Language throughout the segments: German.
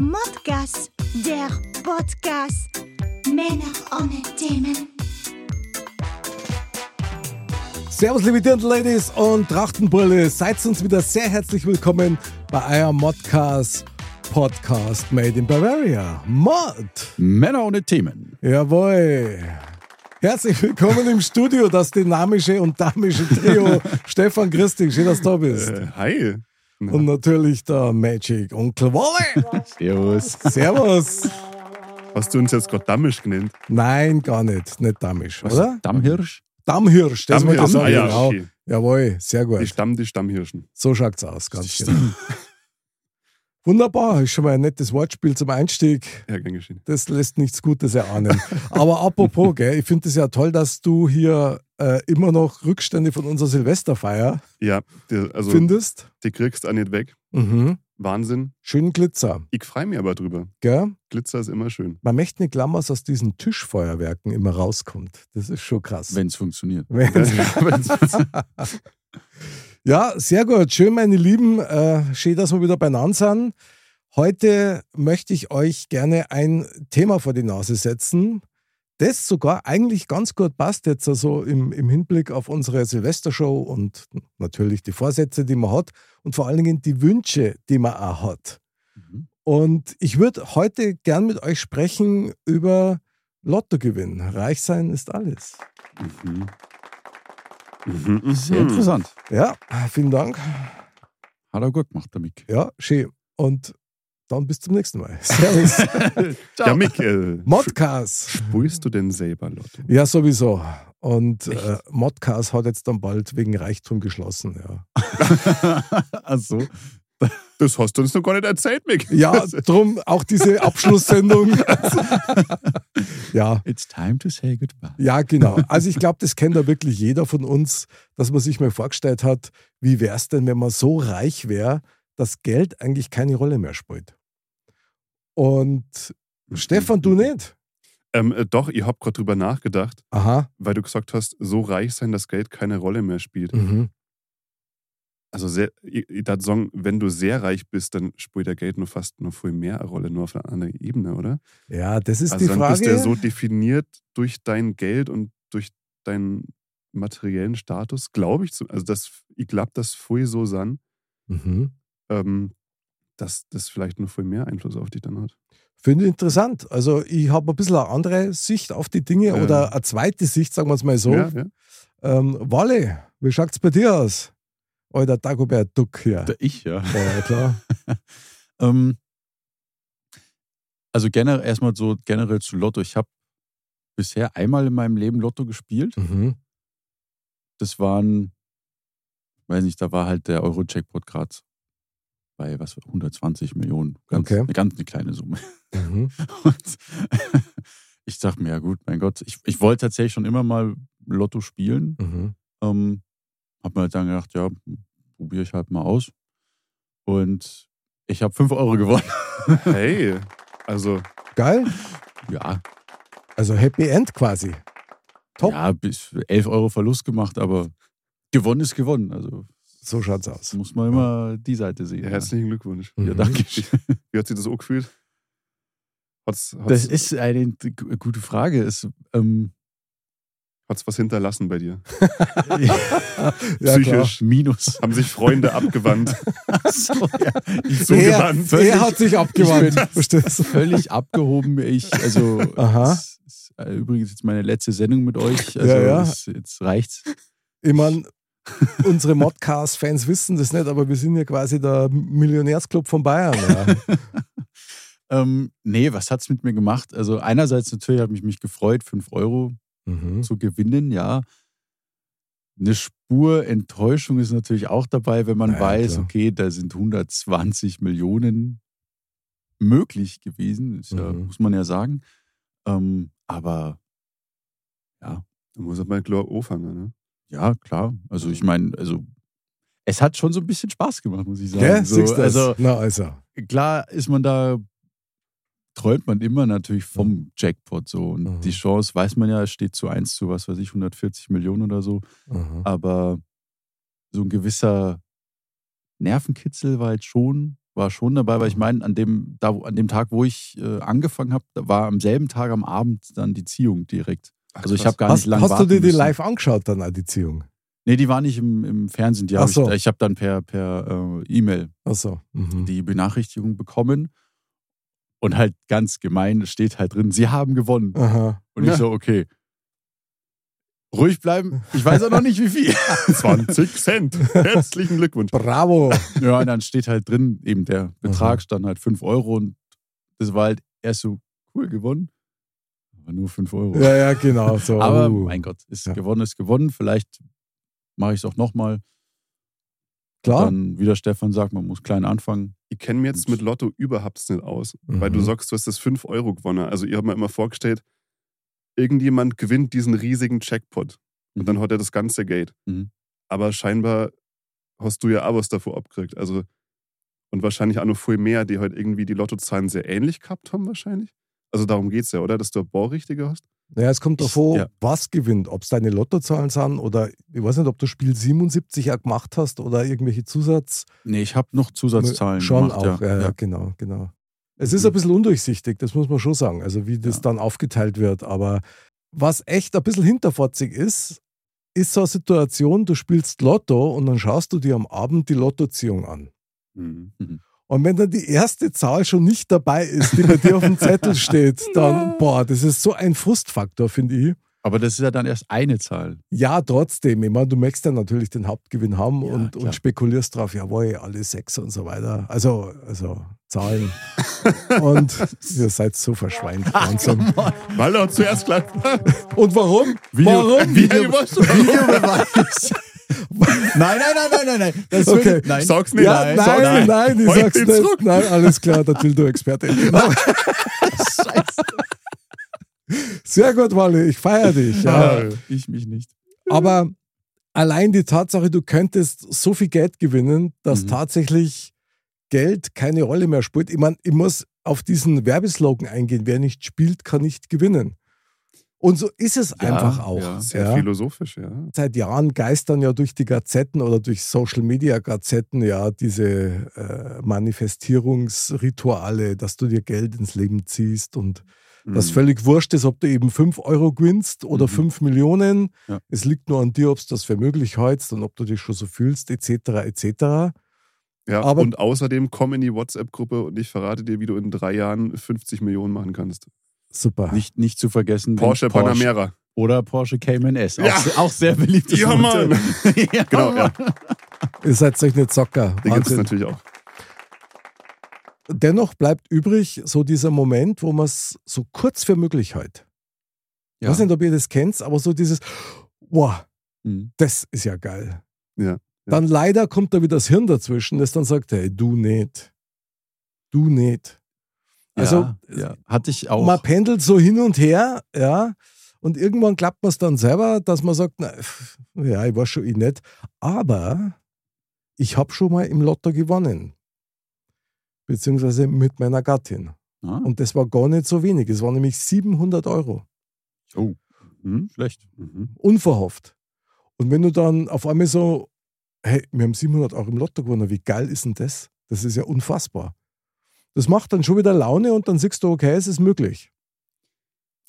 Modcast, der Podcast. Männer ohne Themen. Servus, liebe Dirndl-Ladies und Trachtenbrille. Seid uns wieder sehr herzlich willkommen bei eurem Modcast Podcast Made in Bavaria. Mod. Männer ohne Themen. Jawohl. Herzlich willkommen im Studio, das dynamische und damische Trio. Stefan Christing, schön, dass du da bist. Äh, hi. Und natürlich der Magic Onkel Wolle. Servus. Servus. Hast du uns jetzt gerade Dammisch genannt? Nein, gar nicht. Nicht damisch, oder? Dammhirsch? Dammhirsch, das wollte ich Dammhirsch, sagen. ah ja, genau. Jawohl, sehr gut. Die Stamm, die Stammhirschen. So schaut's aus, ganz genau. Wunderbar, ist schon mal ein nettes Wortspiel zum Einstieg. Ja, gern geschehen. Das lässt nichts Gutes erahnen. Aber apropos, gell, ich finde es ja toll, dass du hier äh, immer noch Rückstände von unserer Silvesterfeier Ja, die, also findest. die kriegst du auch nicht weg. Mhm. Wahnsinn. Schönen Glitzer. Ich freue mich aber drüber. Gell? Glitzer ist immer schön. Man möchte nicht glauben, was aus diesen Tischfeuerwerken immer rauskommt. Das ist schon krass. Wenn es funktioniert. Wenn's- Ja, sehr gut. Schön, meine Lieben. Äh, schön, dass wir wieder beieinander sind. Heute möchte ich euch gerne ein Thema vor die Nase setzen, das sogar eigentlich ganz gut passt jetzt also im, im Hinblick auf unsere Silvestershow und natürlich die Vorsätze, die man hat und vor allen Dingen die Wünsche, die man auch hat. Mhm. Und ich würde heute gern mit euch sprechen über Lottogewinn. Reich sein ist alles. Mhm. Mhm, mhm. Sehr interessant. Ja, vielen Dank. Hat er gut gemacht, der Mick. Ja, schön. Und dann bis zum nächsten Mal. Servus. Ja, Michael. Modcast. Spielst du denn selber Lotto? Ja, sowieso. Und äh, Modcast hat jetzt dann bald wegen Reichtum geschlossen. Ja, Ach so. Das hast du uns noch gar nicht erzählt, Mick. ja drum auch diese Abschlusssendung. ja, It's time to say goodbye. ja, genau. Also ich glaube, das kennt ja wirklich jeder von uns, dass man sich mal vorgestellt hat, wie wäre es denn, wenn man so reich wäre, dass Geld eigentlich keine Rolle mehr spielt. Und Stefan, du nicht? Ähm, äh, doch, ich habe gerade drüber nachgedacht, Aha. weil du gesagt hast, so reich sein, dass Geld keine Rolle mehr spielt. Mhm. Also sehr, würd sagen, wenn du sehr reich bist, dann spielt der Geld nur fast noch viel mehr eine Rolle, nur auf einer anderen Ebene, oder? Ja, das ist also die dann Frage. bist du ja so definiert durch dein Geld und durch deinen materiellen Status, glaube ich. Also das, ich glaube, das voll so san, mhm. ähm, dass das vielleicht noch viel mehr Einfluss auf dich dann hat. Finde ich interessant. Also ich habe ein bisschen eine andere Sicht auf die Dinge Ja. oder eine zweite Sicht, sagen wir es mal so. Ja, ja. Ähm, Walle, wie schaut es bei dir aus? Alter Dagobert Duck hier. Der ich, ja. Ja, klar. Ähm, also generell erstmal so generell zu Lotto. Ich habe bisher einmal in meinem Leben Lotto gespielt. Mhm. Das waren, weiß nicht, da war halt der Euro-Jackpot gerade bei was 120 Millionen. Ganz, Okay. Eine ganz eine kleine Summe. Mhm. Und ich dachte mir, ja gut, mein Gott, ich, ich wollte tatsächlich schon immer mal Lotto spielen. Mhm. Ähm, hab mir halt dann gedacht, ja, probiere ich halt mal aus. Und ich habe 5 Euro gewonnen. Hey, also Geil. Ja, Also Happy End quasi. Top. ja, bis 11 Euro Verlust gemacht, aber gewonnen ist gewonnen. Also So schaut's aus. muss man immer die Seite sehen. ja, herzlichen Glückwunsch. Mhm. Ja, danke. schön. Wie hat sich das auch gefühlt? Hat's, hat's, Das ist eine gute Frage. Es, ähm, hat's was hinterlassen bei dir? Ja, klar. Psychisch. Minus. Haben sich Freunde abgewandt? so, ja. Ich Er, zugewandt. er hat sich abgewandt. Ich bin völlig abgehoben. Ich, also, Aha. es ist äh, übrigens jetzt meine letzte Sendung mit euch. Also, Ja, ja. Es, jetzt reicht's. Ich meine, unsere Modcast-Fans wissen das nicht, aber wir sind ja quasi der Millionärsclub von Bayern. Ja. Ähm, nee, was hat's mit mir gemacht? Also, einerseits natürlich habe ich mich gefreut, 5 Euro Mhm. zu gewinnen, ja. eine Spur Enttäuschung ist natürlich auch dabei, wenn man Ja, weiß, klar. okay, da sind 120 Millionen möglich gewesen, ist ja, Mhm. muss man ja sagen. Ähm, aber ja, Da muss mal klar anfangen. Ne? ja, klar. Also ich meine, also es hat schon so ein bisschen Spaß gemacht, muss ich sagen. Gell? So, also Na also. klar ist man da, träumt man immer natürlich vom Jackpot so. Und Mhm. die Chance, weiß man ja, es steht zu 1 zu, was weiß ich, 140 Millionen oder so. Aha. Aber so ein gewisser Nervenkitzel war jetzt schon, war schon dabei, weil ich meine, an dem, da, an dem Tag, wo ich äh, angefangen habe, war am selben Tag am Abend dann die Ziehung direkt. Ach, Also ich habe gar Hast, nicht lange hast du dir die müssen. live angeschaut, dann die Ziehung? Nee, die war nicht im, im Fernsehen. Die hab so. ich ich habe dann per, per äh, E-Mail Achso. Mhm. die Benachrichtigung bekommen. Und halt ganz gemein steht halt drin, sie haben gewonnen. Aha. Und Ja. ich so, okay. Ruhig bleiben. Ich weiß auch noch nicht, wie viel. 20 Cent. Herzlichen Glückwunsch. Bravo. Ja, und dann steht halt drin, eben der Betrag stand halt 5 Euro und das war halt erst so cool gewonnen. Aber nur 5 Euro. Ja, ja, genau. So. Aber uh. mein Gott, ist Ja. gewonnen, ist gewonnen. Vielleicht mache ich es auch nochmal. Klar. Dann, wie der Stefan sagt, man muss klein anfangen. Ich kenne mir jetzt mit Lotto überhaupt nicht aus, Mhm. weil du sagst, du hast das 5 Euro gewonnen. Also ich habe mir immer vorgestellt, irgendjemand gewinnt diesen riesigen Jackpot und dann hat er das ganze Geld. Mhm. Aber scheinbar hast du ja auch was davor abgekriegt. Also und wahrscheinlich auch noch viel mehr, die halt irgendwie die Lottozahlen sehr ähnlich gehabt haben wahrscheinlich. Also darum geht es ja, oder? Dass du ein paar richtige hast. Ja, es kommt davor, ja. was gewinnt. Ob es deine Lottozahlen sind oder ich weiß nicht, ob du Spiel 77 ja gemacht hast oder irgendwelche Zusatz. Nee, ich habe noch Zusatzzahlen Schon gemacht. auch, ja, ja. ja, genau, genau. Es ist ein bisschen undurchsichtig, das muss man schon sagen, also wie das dann aufgeteilt wird. Aber was echt ein bisschen hinterfotzig ist, ist so eine Situation, du spielst Lotto und dann schaust du dir am Abend die Lottoziehung an. Mhm. Und wenn dann die erste Zahl schon nicht dabei ist, die bei dir auf dem Zettel steht, dann, boah, das ist so ein Frustfaktor, finde ich. Aber das ist ja dann erst eine Zahl. Ja, trotzdem. Ich meine, du möchtest ja natürlich den Hauptgewinn haben Ja, und, klar. und spekulierst drauf, jawohl, alle sechs und so weiter. Also, also Zahlen. und ihr seid so verschweint. Wahnsinn. Weil er zuerst gleich. Und warum? Video- warum? Video- Videobeweis. nein, nein, nein, nein, nein, nein. Das Okay. würde- nein. Sag's nicht. Ja, nein, sag's nein, nicht. ich Halt sag's nicht. zurück. Nein, alles klar, der Tildo-Experte. Scheiße. Sehr gut, Wally, ich feiere dich. Ja. Ja, ich mich nicht. Aber allein die Tatsache, du könntest so viel Geld gewinnen, dass Mhm. tatsächlich Geld keine Rolle mehr spielt. Ich meine, ich muss auf diesen Werbeslogan eingehen, wer nicht spielt, kann nicht gewinnen. Und so ist es Ja, einfach auch. ja. Sehr Ja. philosophisch, ja. Seit Jahren geistern ja durch die Gazetten oder durch Social Media Gazetten ja diese äh, Manifestierungsrituale, dass du dir Geld ins Leben ziehst und das Mhm. völlig wurscht ist, ob du eben 5 Euro gewinnst oder Mhm. 5 Millionen. Ja. Es liegt nur an dir, ob du das für möglich hältst und ob du dich schon so fühlst, etc. etc. Ja, Aber- und außerdem komm in die WhatsApp-Gruppe und ich verrate dir, wie du in drei Jahren 50 Millionen machen kannst. Super. Nicht, nicht zu vergessen. den Porsche, Panamera. Oder Porsche Cayman S. Auch, Ja. auch sehr beliebtes Ja. Mann. ja, Genau, ja. Ihr seid solche Zocker. Die gibt es natürlich auch. Dennoch bleibt übrig so dieser Moment, wo man es so kurz für möglich hält. Ich Ja. weiß nicht, ob ihr das kennt, aber so dieses, wow, Mhm. das ist ja geil. Ja, Dann leider kommt da wieder das Hirn dazwischen, das dann sagt, hey, du nicht. Du nicht. Also, ja, ja. hatte ich auch. man pendelt so hin und her, ja, und irgendwann klappt man es dann selber, dass man sagt, na, ja, ich war schon eh nicht, aber ich habe schon mal im Lotto gewonnen. Beziehungsweise mit meiner Gattin. Ah, Und das war gar nicht so wenig. Es waren nämlich 700 Euro. oh, Mhm. schlecht. Mhm. Unverhofft. Und wenn du dann auf einmal so, hey, wir haben 700 Euro im Lotto gewonnen, wie geil ist denn das? Das ist ja unfassbar. Das macht dann schon wieder Laune und dann siehst du, okay, es ist möglich.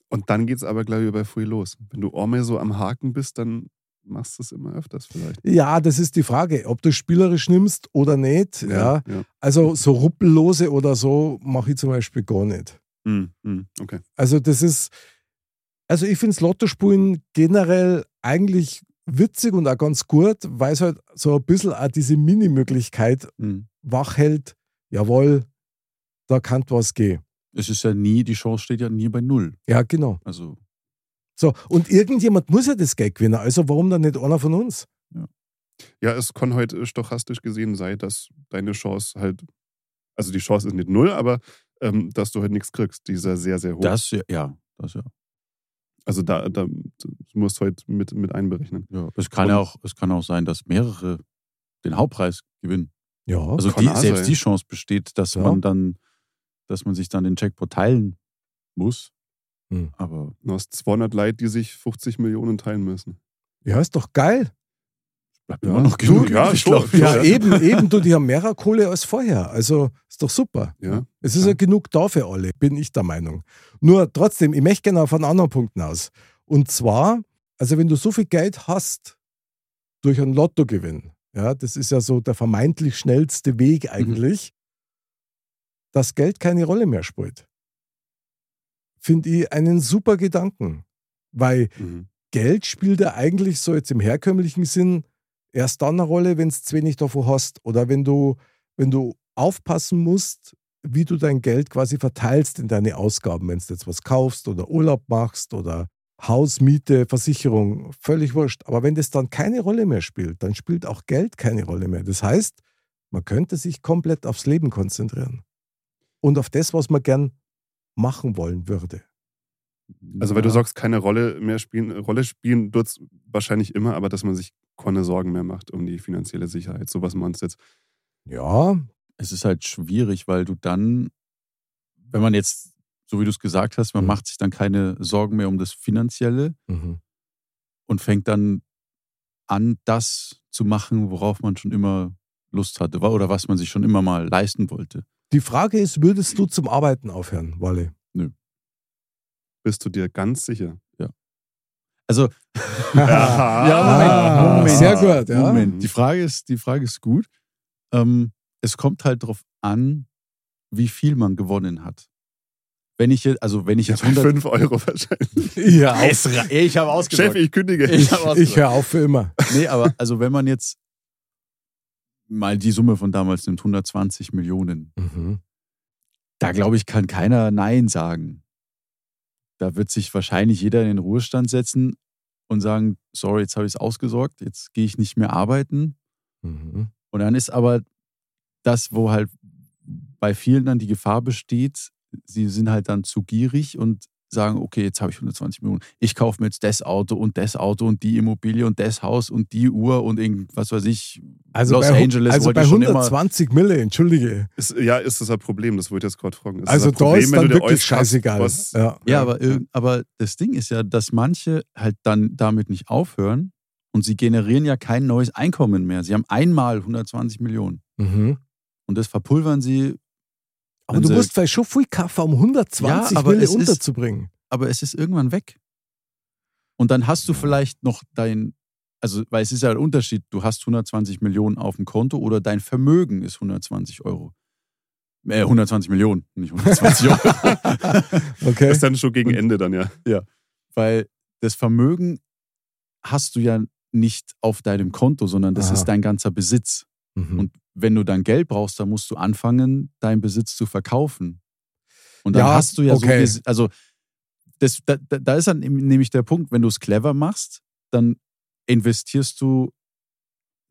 Und dann geht es aber, glaube ich, bei früh los. Wenn du einmal so am Haken bist, dann machst du es immer öfters vielleicht. Ja, das ist die Frage, ob du spielerisch nimmst oder nicht. Ja. ja. Also so ruppellose oder so mache ich zum Beispiel gar nicht. Mhm. Mhm. Okay. Also das ist, also ich finde Lottospielen generell eigentlich witzig und auch ganz gut, weil es halt so ein bisschen auch diese Mini-Möglichkeit Mhm. wach hält, jawohl, da kann was gehen. Es ist ja nie, die Chance steht ja nie bei null. Ja, genau. Also So, und irgendjemand muss ja das Geld gewinnen, also warum dann nicht einer von uns? Ja, es kann heute stochastisch gesehen sein, dass deine Chance halt, also die Chance ist nicht null, aber ähm, dass du halt nichts kriegst, die ist ja sehr, sehr hoch. Das, ja, ja, das ja. also da, da musst du halt mit, mit einberechnen. ja. Es, kann ja auch, es kann auch sein, dass mehrere den Hauptpreis gewinnen. Ja, Also kann die, auch selbst sein. die Chance besteht, dass Ja. man dann, dass man sich dann den Jackpot teilen muss. Hm. Aber Du hast 200 Leute, die sich 50 Millionen teilen müssen. ja, ist doch geil. bleibt Ja. immer noch Du, genug. ja, schon. glaub ich. Ja, Ja. eben, eben, du, die haben mehr Kohle als vorher. Also ist doch super. Ja. Es ist ja. Ja. genug da für alle, bin ich der Meinung. Nur trotzdem, ich möchte gerne auf einen anderen Punkt hinaus. Und zwar, also wenn du so viel Geld hast durch einen Lottogewinn, ja, das ist ja so der vermeintlich schnellste Weg eigentlich, dass Geld keine Rolle mehr spielt. Finde ich einen super Gedanken. Weil Mhm. Geld spielt ja eigentlich so jetzt im herkömmlichen Sinn erst dann eine Rolle, wenn du zu wenig davon hast oder wenn du, wenn du aufpassen musst, wie du dein Geld quasi verteilst in deine Ausgaben, wenn du jetzt was kaufst oder Urlaub machst oder Haus, Miete, Versicherung, völlig wurscht. Aber wenn das dann keine Rolle mehr spielt, dann spielt auch Geld keine Rolle mehr. Das heißt, man könnte sich komplett aufs Leben konzentrieren und auf das, was man gern machen wollen würde. Also, weil du Ja. sagst, keine Rolle mehr spielen, Rolle spielen tut es wahrscheinlich immer, aber dass man sich keine Sorgen mehr macht um die finanzielle Sicherheit. So was meinst du jetzt? Ja, es ist halt schwierig, weil du dann, wenn man jetzt, so wie du es gesagt hast, man Mhm. macht sich dann keine Sorgen mehr um das Finanzielle mhm. und fängt dann an, das zu machen, worauf man schon immer Lust hatte oder was man sich schon immer mal leisten wollte. Die Frage ist, würdest du zum Arbeiten aufhören, Walle? Bist du dir ganz sicher? Also, Aha. ja, Moment, Ah, Moment. sehr gut, ja. Moment. Die Frage ist, die Frage ist gut. Ähm, es kommt halt darauf an, wie viel man gewonnen hat. Wenn ich jetzt, also wenn ich Ja, jetzt bei 100 5 Euro wahrscheinlich. Ja, ich habe ausgesagt. Chef, ich kündige. Ich ich höre auf für immer. Nee, aber also wenn man jetzt mal die Summe von damals nimmt, 120 Millionen, Mhm. da glaube ich, kann keiner Nein sagen. Da wird sich wahrscheinlich jeder in den Ruhestand setzen und sagen, sorry, jetzt habe ich es ausgesorgt, jetzt gehe ich nicht mehr arbeiten. Mhm. Und dann ist aber das, wo halt bei vielen dann die Gefahr besteht, sie sind halt dann zu gierig und sagen, okay, jetzt habe ich 120 Millionen. Ich kaufe mir jetzt das Auto und das Auto und die Immobilie und das Haus und die Uhr und irgend, was weiß ich. Also Los bei, Angeles also bei ich schon immer- 120 Mille, entschuldige. Ist, ja, ist das ein Problem? Das wollte ich jetzt gerade fragen. Ist Also da ist dann wirklich scheißegal. Was, ja. Ja, aber, irg- aber das Ding ist ja, dass manche halt dann damit nicht aufhören und sie generieren ja kein neues Einkommen mehr. Sie haben einmal 120 Millionen Mhm. und das verpulvern sie. Aber du sie- musst vielleicht schon viel kaufen, um 120 Ja, aber Mille es ist- unterzubringen. aber es ist irgendwann weg. Und dann hast du vielleicht noch dein, also, weil es ist ja ein Unterschied, du hast 120 Millionen auf dem Konto oder dein Vermögen ist 120 Euro. Äh, 120 Millionen, nicht 120 Euro. Okay. Ist dann schon gegen Und- Ende dann, ja. weil das Vermögen hast du ja nicht auf deinem Konto, sondern das Aha. ist dein ganzer Besitz. Mhm. Und wenn du dann Geld brauchst, dann musst du anfangen, deinen Besitz zu verkaufen. Und dann Ja, hast du ja okay. so, also das, da, da ist dann nämlich der Punkt, wenn du es clever machst, dann investierst du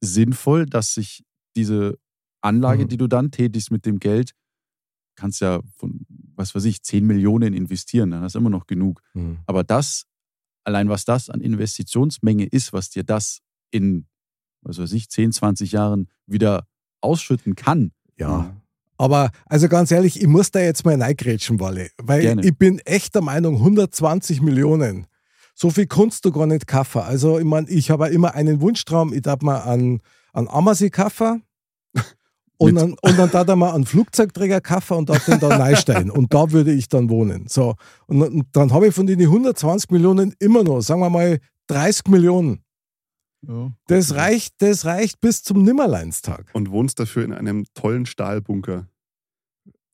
sinnvoll, dass sich diese Anlage, Mhm. die du dann tätigst mit dem Geld, kannst ja von, was weiß ich, 10 Millionen investieren, dann hast du immer noch genug. Mhm. Aber das, allein was das an Investitionsmenge ist, was dir das in, was weiß ich, 10, 20 Jahren wieder ausschütten kann. Ja. Aber also ganz ehrlich, ich muss da jetzt mal reingrätschen, Walle. Weil Gerne. ich bin echt der Meinung, 120 Millionen. So viel kannst du gar nicht kaufen. Also, ich meine, ich habe immer einen Wunschtraum, ich darf mal an, an Ammersee kaufen. Und dann, und dann darf er mal einen Flugzeugträger kaufen und darf den da reinstellen. Und da würde ich dann wohnen. So. Und, dann- und dann habe ich von den 120 Millionen immer noch, sagen wir mal, 30 Millionen. Das reicht, das reicht bis zum Nimmerleinstag. Und wohnst dafür in einem tollen Stahlbunker.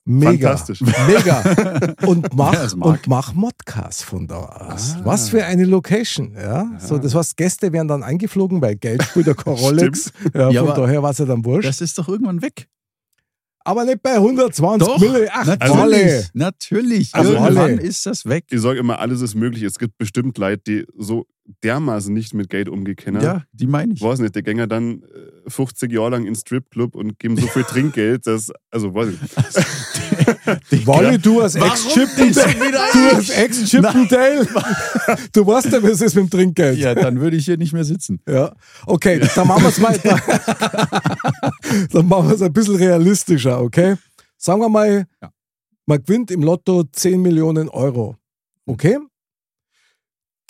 Mega. Fantastisch. Mega. Und mach, mag. und mach Modcast von da aus. Ah. Was für eine Location. Ja? So, das heißt, Gäste werden dann eingeflogen, weil Geld spielt ja keine Rolle. Ja, Ja, von daher war es ja dann wurscht. Das ist doch irgendwann weg. Aber nicht bei 120 Doch, Mille. Ach, natürlich, natürlich. Also Irgendwann Walle. ist das weg. Ich sage immer, alles ist möglich. Es gibt bestimmt Leute, die so dermaßen nicht mit Geld umgehen können. Ja, die meine ich. Weiß nicht, der Gänger dann äh, 50 Jahre lang in Stripclub und geben so viel Trinkgeld, dass, also weiß ich. Walle, du als Warum Ex-Chippendale. nicht schon wieder Du als Ex-Chippendale. Du weißt ja, wie es ist mit dem Trinkgeld. Ja, dann würde ich hier nicht mehr sitzen. Ja, okay, dann machen wir es mal. dann machen wir es ein bisschen realistischer, okay? Sagen wir mal, Ja. man gewinnt im Lotto 10 Millionen Euro. Okay?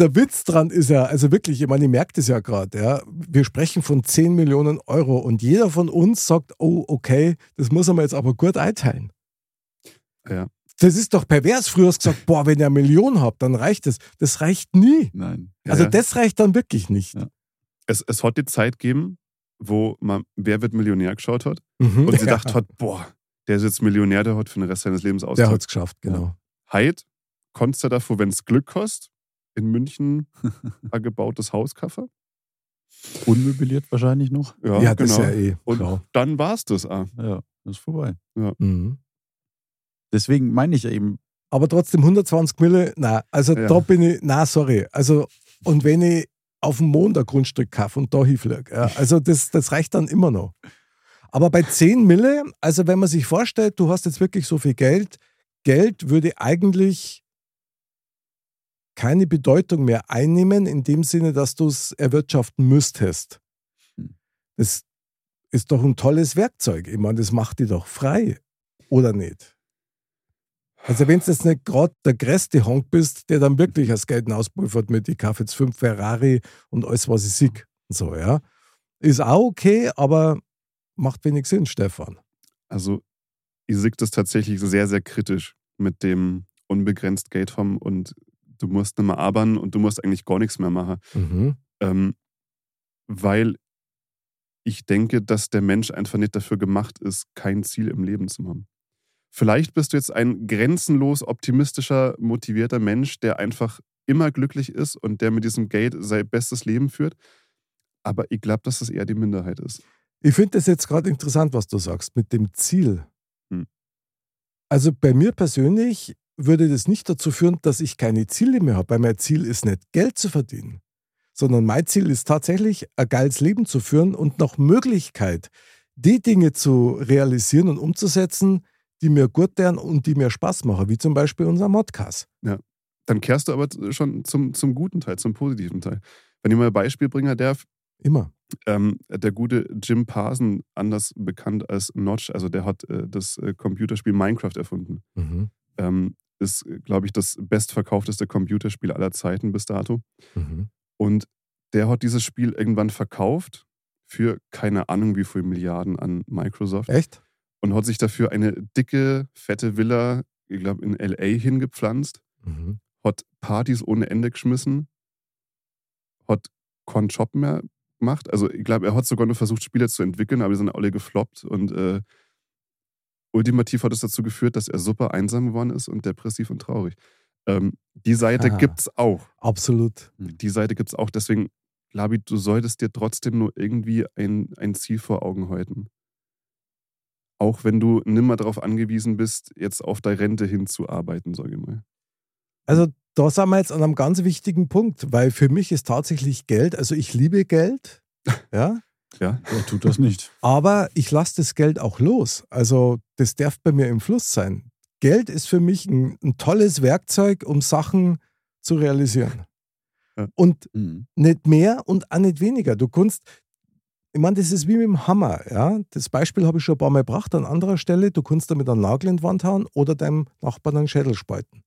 Der Witz dran ist ja, also wirklich, ich meine, ich merke das ja gerade, ja. Wir sprechen von 10 Millionen Euro und jeder von uns sagt, oh, okay, das muss er mir jetzt aber gut einteilen. Ja. Das ist doch pervers. Früher hast du gesagt, boah, wenn ihr eine Million habt, dann reicht das. Das reicht nie. Nein. Also Ja. das reicht dann wirklich nicht. Ja. Es, es hat die Zeit gegeben, wo man Wer wird Millionär geschaut hat Mhm. und sie Ja. dachte hat, boah, der ist jetzt Millionär, der hat für den Rest seines Lebens Der ausgezahlt. hat es geschafft, genau. Heid, konntest du davor, wenn es Glück kostet, in München ein gebautes Haus kaufen? Unmöbliert wahrscheinlich noch. Ja, Ja, das genau. ist ja eh. Und klar. dann war es das auch. Ja, das ist vorbei. Mhm. Deswegen meine ich eben, Aber trotzdem 120 Mille, na, also Ja. da bin ich, na, sorry. Also, und wenn ich auf dem Mond ein Grundstück kaufe und da hinfliege, ja, also das, das reicht dann immer noch. Aber bei 10 Mille, also wenn man sich vorstellt, du hast jetzt wirklich so viel Geld, Geld würde eigentlich keine Bedeutung mehr einnehmen, in dem Sinne, dass du es erwirtschaften müsstest. Hm. Das ist doch ein tolles Werkzeug. Ich meine, das macht dich doch frei, oder nicht? Also wenn du jetzt nicht gerade der größte Honk bist, der dann wirklich das Geld auspulvert mit, ich kaufe jetzt fünf Ferrari und alles, was ich sieg. und So, ja. Ist auch okay, aber macht wenig Sinn, Stefan. Also, ich sehe das tatsächlich sehr, sehr kritisch mit dem unbegrenzt Geld haben und du musst nicht mehr arbeiten und du musst eigentlich gar nichts mehr machen. Mhm. Ähm, weil ich denke, dass der Mensch einfach nicht dafür gemacht ist, kein Ziel im Leben zu haben. Vielleicht bist du jetzt ein grenzenlos optimistischer, motivierter Mensch, der einfach immer glücklich ist und der mit diesem Geld sein bestes Leben führt. Aber ich glaube, dass das eher die Minderheit ist. Ich finde das jetzt gerade interessant, was du sagst, mit dem Ziel. Hm. Also bei mir persönlich würde das nicht dazu führen, dass ich keine Ziele mehr habe, weil mein Ziel ist nicht Geld zu verdienen, sondern mein Ziel ist tatsächlich, ein geiles Leben zu führen und nach Möglichkeit, die Dinge zu realisieren und umzusetzen, die mir gut tun und die mir Spaß machen, wie zum Beispiel unser Modcast. Dann kehrst du aber schon zum, zum guten Teil, zum positiven Teil. Wenn ich mal ein Beispiel bringen darf, Immer. ähm, der gute Jim Parson, anders bekannt als Notch, also der hat äh, das äh, Computerspiel Minecraft erfunden. Mhm. Ähm, ist, glaube ich, das bestverkaufteste Computerspiel aller Zeiten bis dato. Mhm. Und der hat dieses Spiel irgendwann verkauft für keine Ahnung wie viel Milliarden an Microsoft Echt? und hat sich dafür eine dicke, fette Villa, ich glaube, in LA hingepflanzt, Mhm. hat Partys ohne Ende geschmissen, hat keinen Job mehr gemacht. Also ich glaube, er hat sogar nur versucht, Spiele zu entwickeln, aber die sind alle gefloppt und äh, ultimativ hat es dazu geführt, dass er super einsam geworden ist und depressiv und traurig. Ähm, die Seite Ah. gibt's auch. Absolut. Die Seite gibt's auch. Deswegen, Labi, du solltest dir trotzdem nur irgendwie ein, ein Ziel vor Augen halten. Auch wenn du nimmer darauf angewiesen bist, jetzt auf deine Rente hinzuarbeiten, sage ich mal. Also da sind wir jetzt an einem ganz wichtigen Punkt, weil für mich ist tatsächlich Geld, also ich liebe Geld, ja, Ja, wer tut das nicht? aber ich lasse das Geld auch los. Also das darf bei mir im Fluss sein. Geld ist für mich ein, ein tolles Werkzeug, um Sachen zu realisieren. Ja. Und Mhm. nicht mehr und auch nicht weniger. Du kannst, ich meine, das ist wie mit dem Hammer. Ja? Das Beispiel habe ich schon ein paar Mal gebracht an anderer Stelle. Du kannst damit einen Nagel in die Wand hauen oder deinem Nachbarn einen Schädel spalten.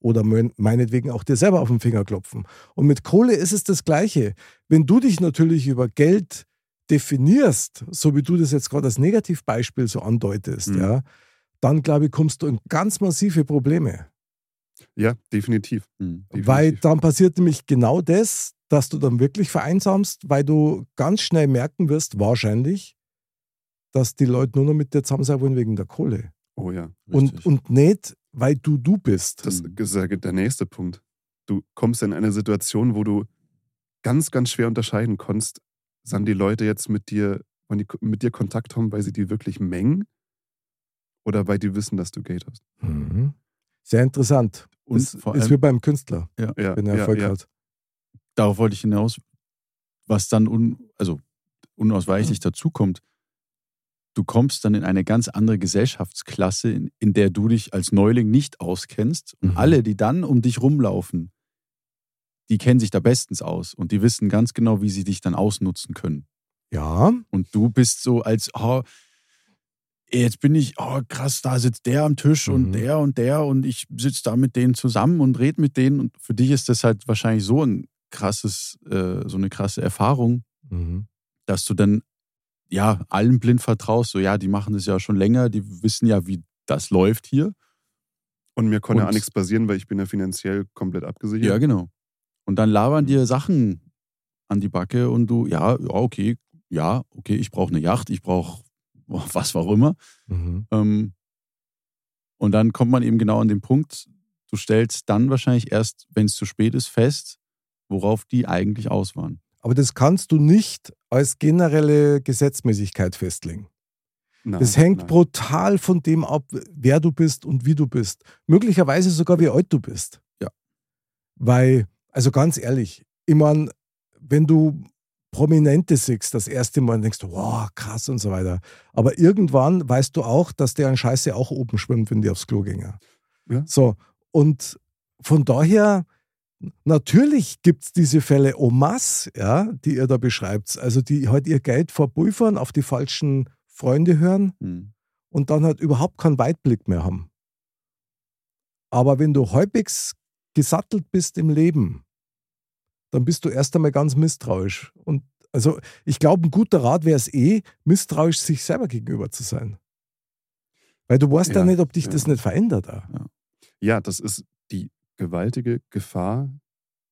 Oder mein- meinetwegen auch dir selber auf den Finger klopfen. Und mit Kohle ist es das Gleiche. Wenn du dich natürlich über Geld definierst, so wie du das jetzt gerade als Negativbeispiel so andeutest, Mhm. ja, dann glaube ich, kommst du in ganz massive Probleme. ja definitiv. Mhm. definitiv. Weil dann passiert nämlich genau das, dass du dann wirklich vereinsamst, weil du ganz schnell merken wirst, wahrscheinlich, dass die Leute nur noch mit dir zusammen sein wollen wegen der Kohle. oh ja, Und, Richtig. und nicht, weil du du bist. das ist der nächste Punkt. Du kommst in eine Situation, wo du ganz, ganz schwer unterscheiden kannst, sind die Leute jetzt mit dir, wenn die mit dir Kontakt haben, weil sie die wirklich mengen? oder weil die wissen, dass du Geld hast. Mhm. Sehr interessant. Und ist, vor ist allem- wie beim Künstler, Ja, wenn er ja, Erfolg ja. hat. darauf wollte ich hinaus, was dann un, also unausweichlich dazukommt. Du kommst dann in eine ganz andere Gesellschaftsklasse, in, in der du dich als Neuling nicht auskennst. Und Mhm. alle, die dann um dich rumlaufen, die kennen sich da bestens aus und die wissen ganz genau, wie sie dich dann ausnutzen können. Ja, Und du bist so als, oh, jetzt bin ich, oh krass, da sitzt der am Tisch Mhm. und der und der und ich sitze da mit denen zusammen und rede mit denen. Und für dich ist das halt wahrscheinlich so ein krasses, äh, so eine krasse Erfahrung, mhm. dass du dann ja allen blind vertraust. So, ja, die machen das ja schon länger, die wissen ja, wie das läuft hier. Und mir konnte Und- auch nichts passieren, weil ich bin ja finanziell komplett abgesichert. Ja, genau. Und dann labern Mhm. dir Sachen an die Backe und du, ja, ja, okay, ja, okay, ich brauche eine Yacht, ich brauche was auch immer. Mhm. Ähm, und dann kommt man eben genau an den Punkt, du stellst dann wahrscheinlich erst, wenn es zu spät ist, fest, worauf die eigentlich aus waren. Aber das kannst du nicht als generelle Gesetzmäßigkeit festlegen. Nein, Das hängt nein. brutal von dem ab, wer du bist und wie du bist. Möglicherweise sogar, wie alt du bist. Ja. Weil, also ganz ehrlich, ich meine, wenn du Prominente siehst, das erste Mal denkst du, wow, krass und so weiter. Aber irgendwann weißt du auch, dass deren Scheiße auch oben schwimmt, wenn die aufs Klo gehen. Ja. So, und von daher, natürlich gibt es diese Fälle masse, ja, die ihr da beschreibt. Also die halt ihr Geld verpulvern, auf die falschen Freunde hören Hm. und dann halt überhaupt keinen Weitblick mehr haben. Aber wenn du halbwegs gesattelt bist im Leben, dann bist du erst einmal ganz misstrauisch. Und also ich glaube, ein guter Rat wäre es eh, misstrauisch sich selber gegenüber zu sein. Weil du weißt ja, Ja, nicht, ob dich ja. das nicht verändert. auch. Ja, das ist die gewaltige Gefahr,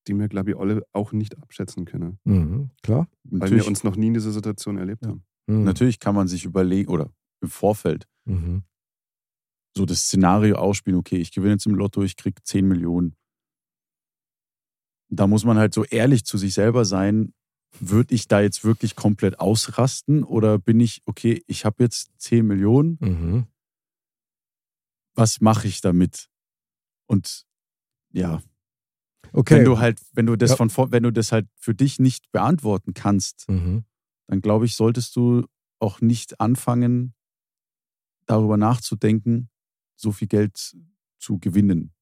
die wir, glaube ich, alle auch nicht abschätzen können. Mhm, klar. Weil Natürlich, wir uns noch nie in dieser Situation erlebt Ja. haben. Mhm. natürlich kann man sich überlegen, oder im Vorfeld, Mhm. so das Szenario ausspielen, okay, ich gewinne jetzt im Lotto, ich kriege 10 Millionen. Da muss man halt so ehrlich zu sich selber sein, würde ich da jetzt wirklich komplett ausrasten oder bin ich, okay, ich habe jetzt 10 Millionen, Mhm. was mache ich damit? Und ja, Okay. wenn du halt, wenn du das Ja. von vor, wenn du das halt für dich nicht beantworten kannst, mhm. dann glaube ich, solltest du auch nicht anfangen, darüber nachzudenken, so viel Geld zu gewinnen,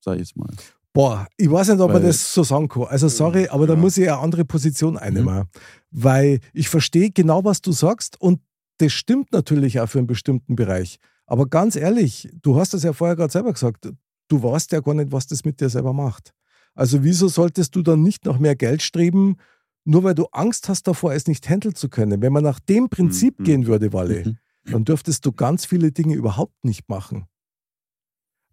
sag ich jetzt mal. Boah, ich weiß nicht, ob man das so sagen kann. Also sorry, aber da Ja. muss ich eine andere Position einnehmen. Weil ich verstehe genau, was du sagst und das stimmt natürlich auch für einen bestimmten Bereich. Aber ganz ehrlich, du hast das ja vorher gerade selber gesagt, du weißt ja gar nicht, was das mit dir selber macht. Also wieso solltest du dann nicht nach mehr Geld streben, nur weil du Angst hast davor, es nicht handeln zu können? Wenn man nach dem Prinzip Mhm. gehen würde, Walle, Mhm. dann dürftest du ganz viele Dinge überhaupt nicht machen.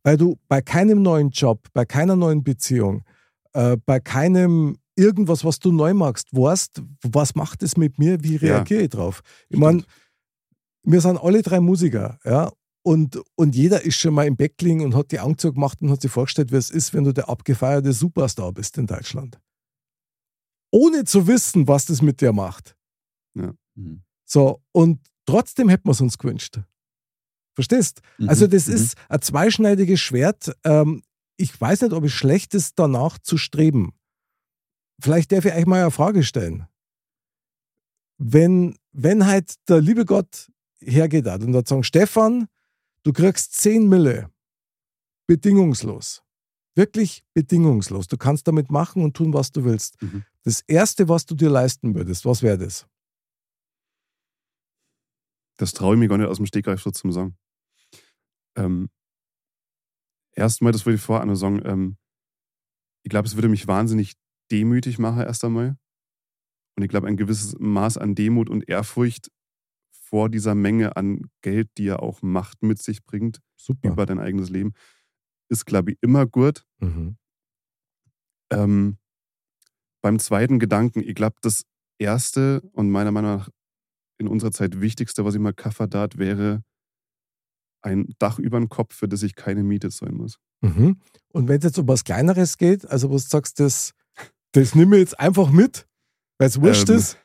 Weil du bei keinem neuen Job, bei keiner neuen Beziehung, äh, bei keinem irgendwas, was du neu machst, weißt, was macht es mit mir, wie Ja. reagiere ich drauf? Ich meine, wir sind alle drei Musiker, ja, und, und jeder ist schon mal im gelegen und hat die Augen zugemacht und hat sich vorgestellt, wie es ist, wenn du der abgefeierte Superstar bist in Deutschland. Ohne zu wissen, was das mit dir macht. Mhm. So, und trotzdem hätten wir es uns gewünscht. Verstehst? Mhm. Also, das Mhm. ist ein zweischneidiges Schwert. Ähm, ich weiß nicht, ob es schlecht ist, danach zu streben. Vielleicht darf ich euch mal eine Frage stellen. Wenn, wenn halt der liebe Gott hergeht hat und sagt, sagen, Stefan, du kriegst 10 Mille, bedingungslos. Wirklich bedingungslos. Du kannst damit machen und tun, was du willst. Mhm. Das Erste, was du dir leisten würdest, was wäre das? Das traue ich mir gar nicht aus dem Stegreif so zum Sagen. Ähm, erstmal, das würde ich vorher nur sagen, ähm, ich glaube, es würde mich wahnsinnig demütig machen, erst einmal. Und ich glaube, ein gewisses Maß an Demut und Ehrfurcht vor dieser Menge an Geld, die ja auch Macht mit sich bringt Super. über dein eigenes Leben, ist, glaube ich, immer gut. Mhm. Ähm, beim zweiten Gedanken, ich glaube, das erste und meiner Meinung nach in unserer Zeit wichtigste, was ich mal kaffert wäre ein Dach über den Kopf, für das ich keine Miete zahlen muss. Mhm. Und wenn es jetzt um was Kleineres geht, also wo du sagst, das, das nimm ich jetzt einfach mit, weil es wurscht Ähm, ist.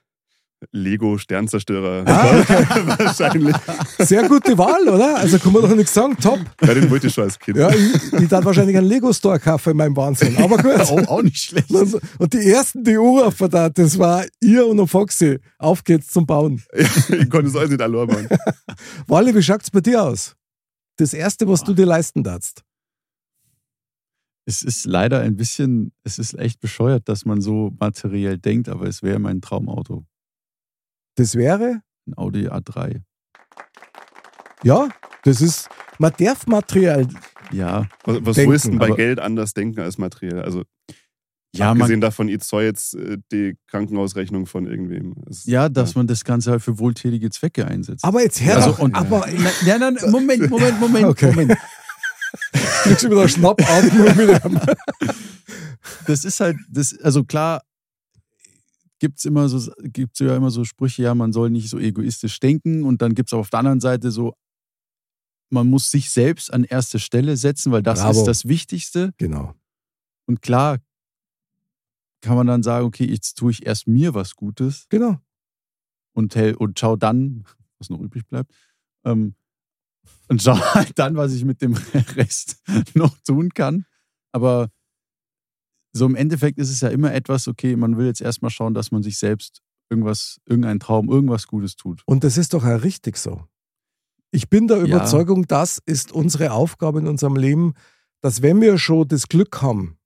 Lego Sternzerstörer. Ah, Wahrscheinlich. Sehr gute Wahl, oder? Also kann man doch nichts sagen. Top. Ja, den wollte ich schon als Kind. Ja, ich, ich darf wahrscheinlich einen Lego-Store kaufen in meinem Wahnsinn. Aber gut. Auch, auch nicht schlecht. Und, und die ersten, die angerufen da, das war ihr und der Foxy. Auf geht's zum Bauen. ich konnte es alles nicht allein machen. Wally, wie schaut's bei dir aus? Das erste, was du dir leisten darfst. Es ist leider ein bisschen, es ist echt bescheuert, dass man so materiell denkt, aber es wäre mein Traumauto. Das wäre, Ein Audi A3. ja, das ist, man darf Material, Ja, Was, was Denken, willst du denn bei aber- Geld anders denken als materiell? Also, ja, man, abgesehen davon, ich zahle jetzt äh, die Krankenhausrechnung von irgendwem. Es- ja, dass man das Ganze halt für wohltätige Zwecke einsetzt. aber jetzt her, Also, und- aber Na, nein, nein, Moment, Moment, Moment, Okay. Moment. kriegst du wieder Schnappatmung wieder. Das ist halt, das, also klar, gibt's immer so, gibt's ja immer so Sprüche, ja, man soll nicht so egoistisch denken und dann gibt's auch auf der anderen Seite so, man muss sich selbst an erste Stelle setzen, weil das Bravo. ist das Wichtigste. Genau. Und klar kann man dann sagen, okay, jetzt tue ich erst mir was Gutes Genau. und, hell- und schau dann, was noch übrig bleibt, ähm, und schau halt dann, was ich mit dem Rest noch tun kann. Aber so im Endeffekt ist es ja immer etwas, okay, man will jetzt erstmal schauen, dass man sich selbst irgendwas, irgendeinen Traum, irgendwas Gutes tut. Und das ist doch auch richtig so. Ich bin der Ja. Überzeugung, das ist unsere Aufgabe in unserem Leben, dass wenn wir schon das Glück haben,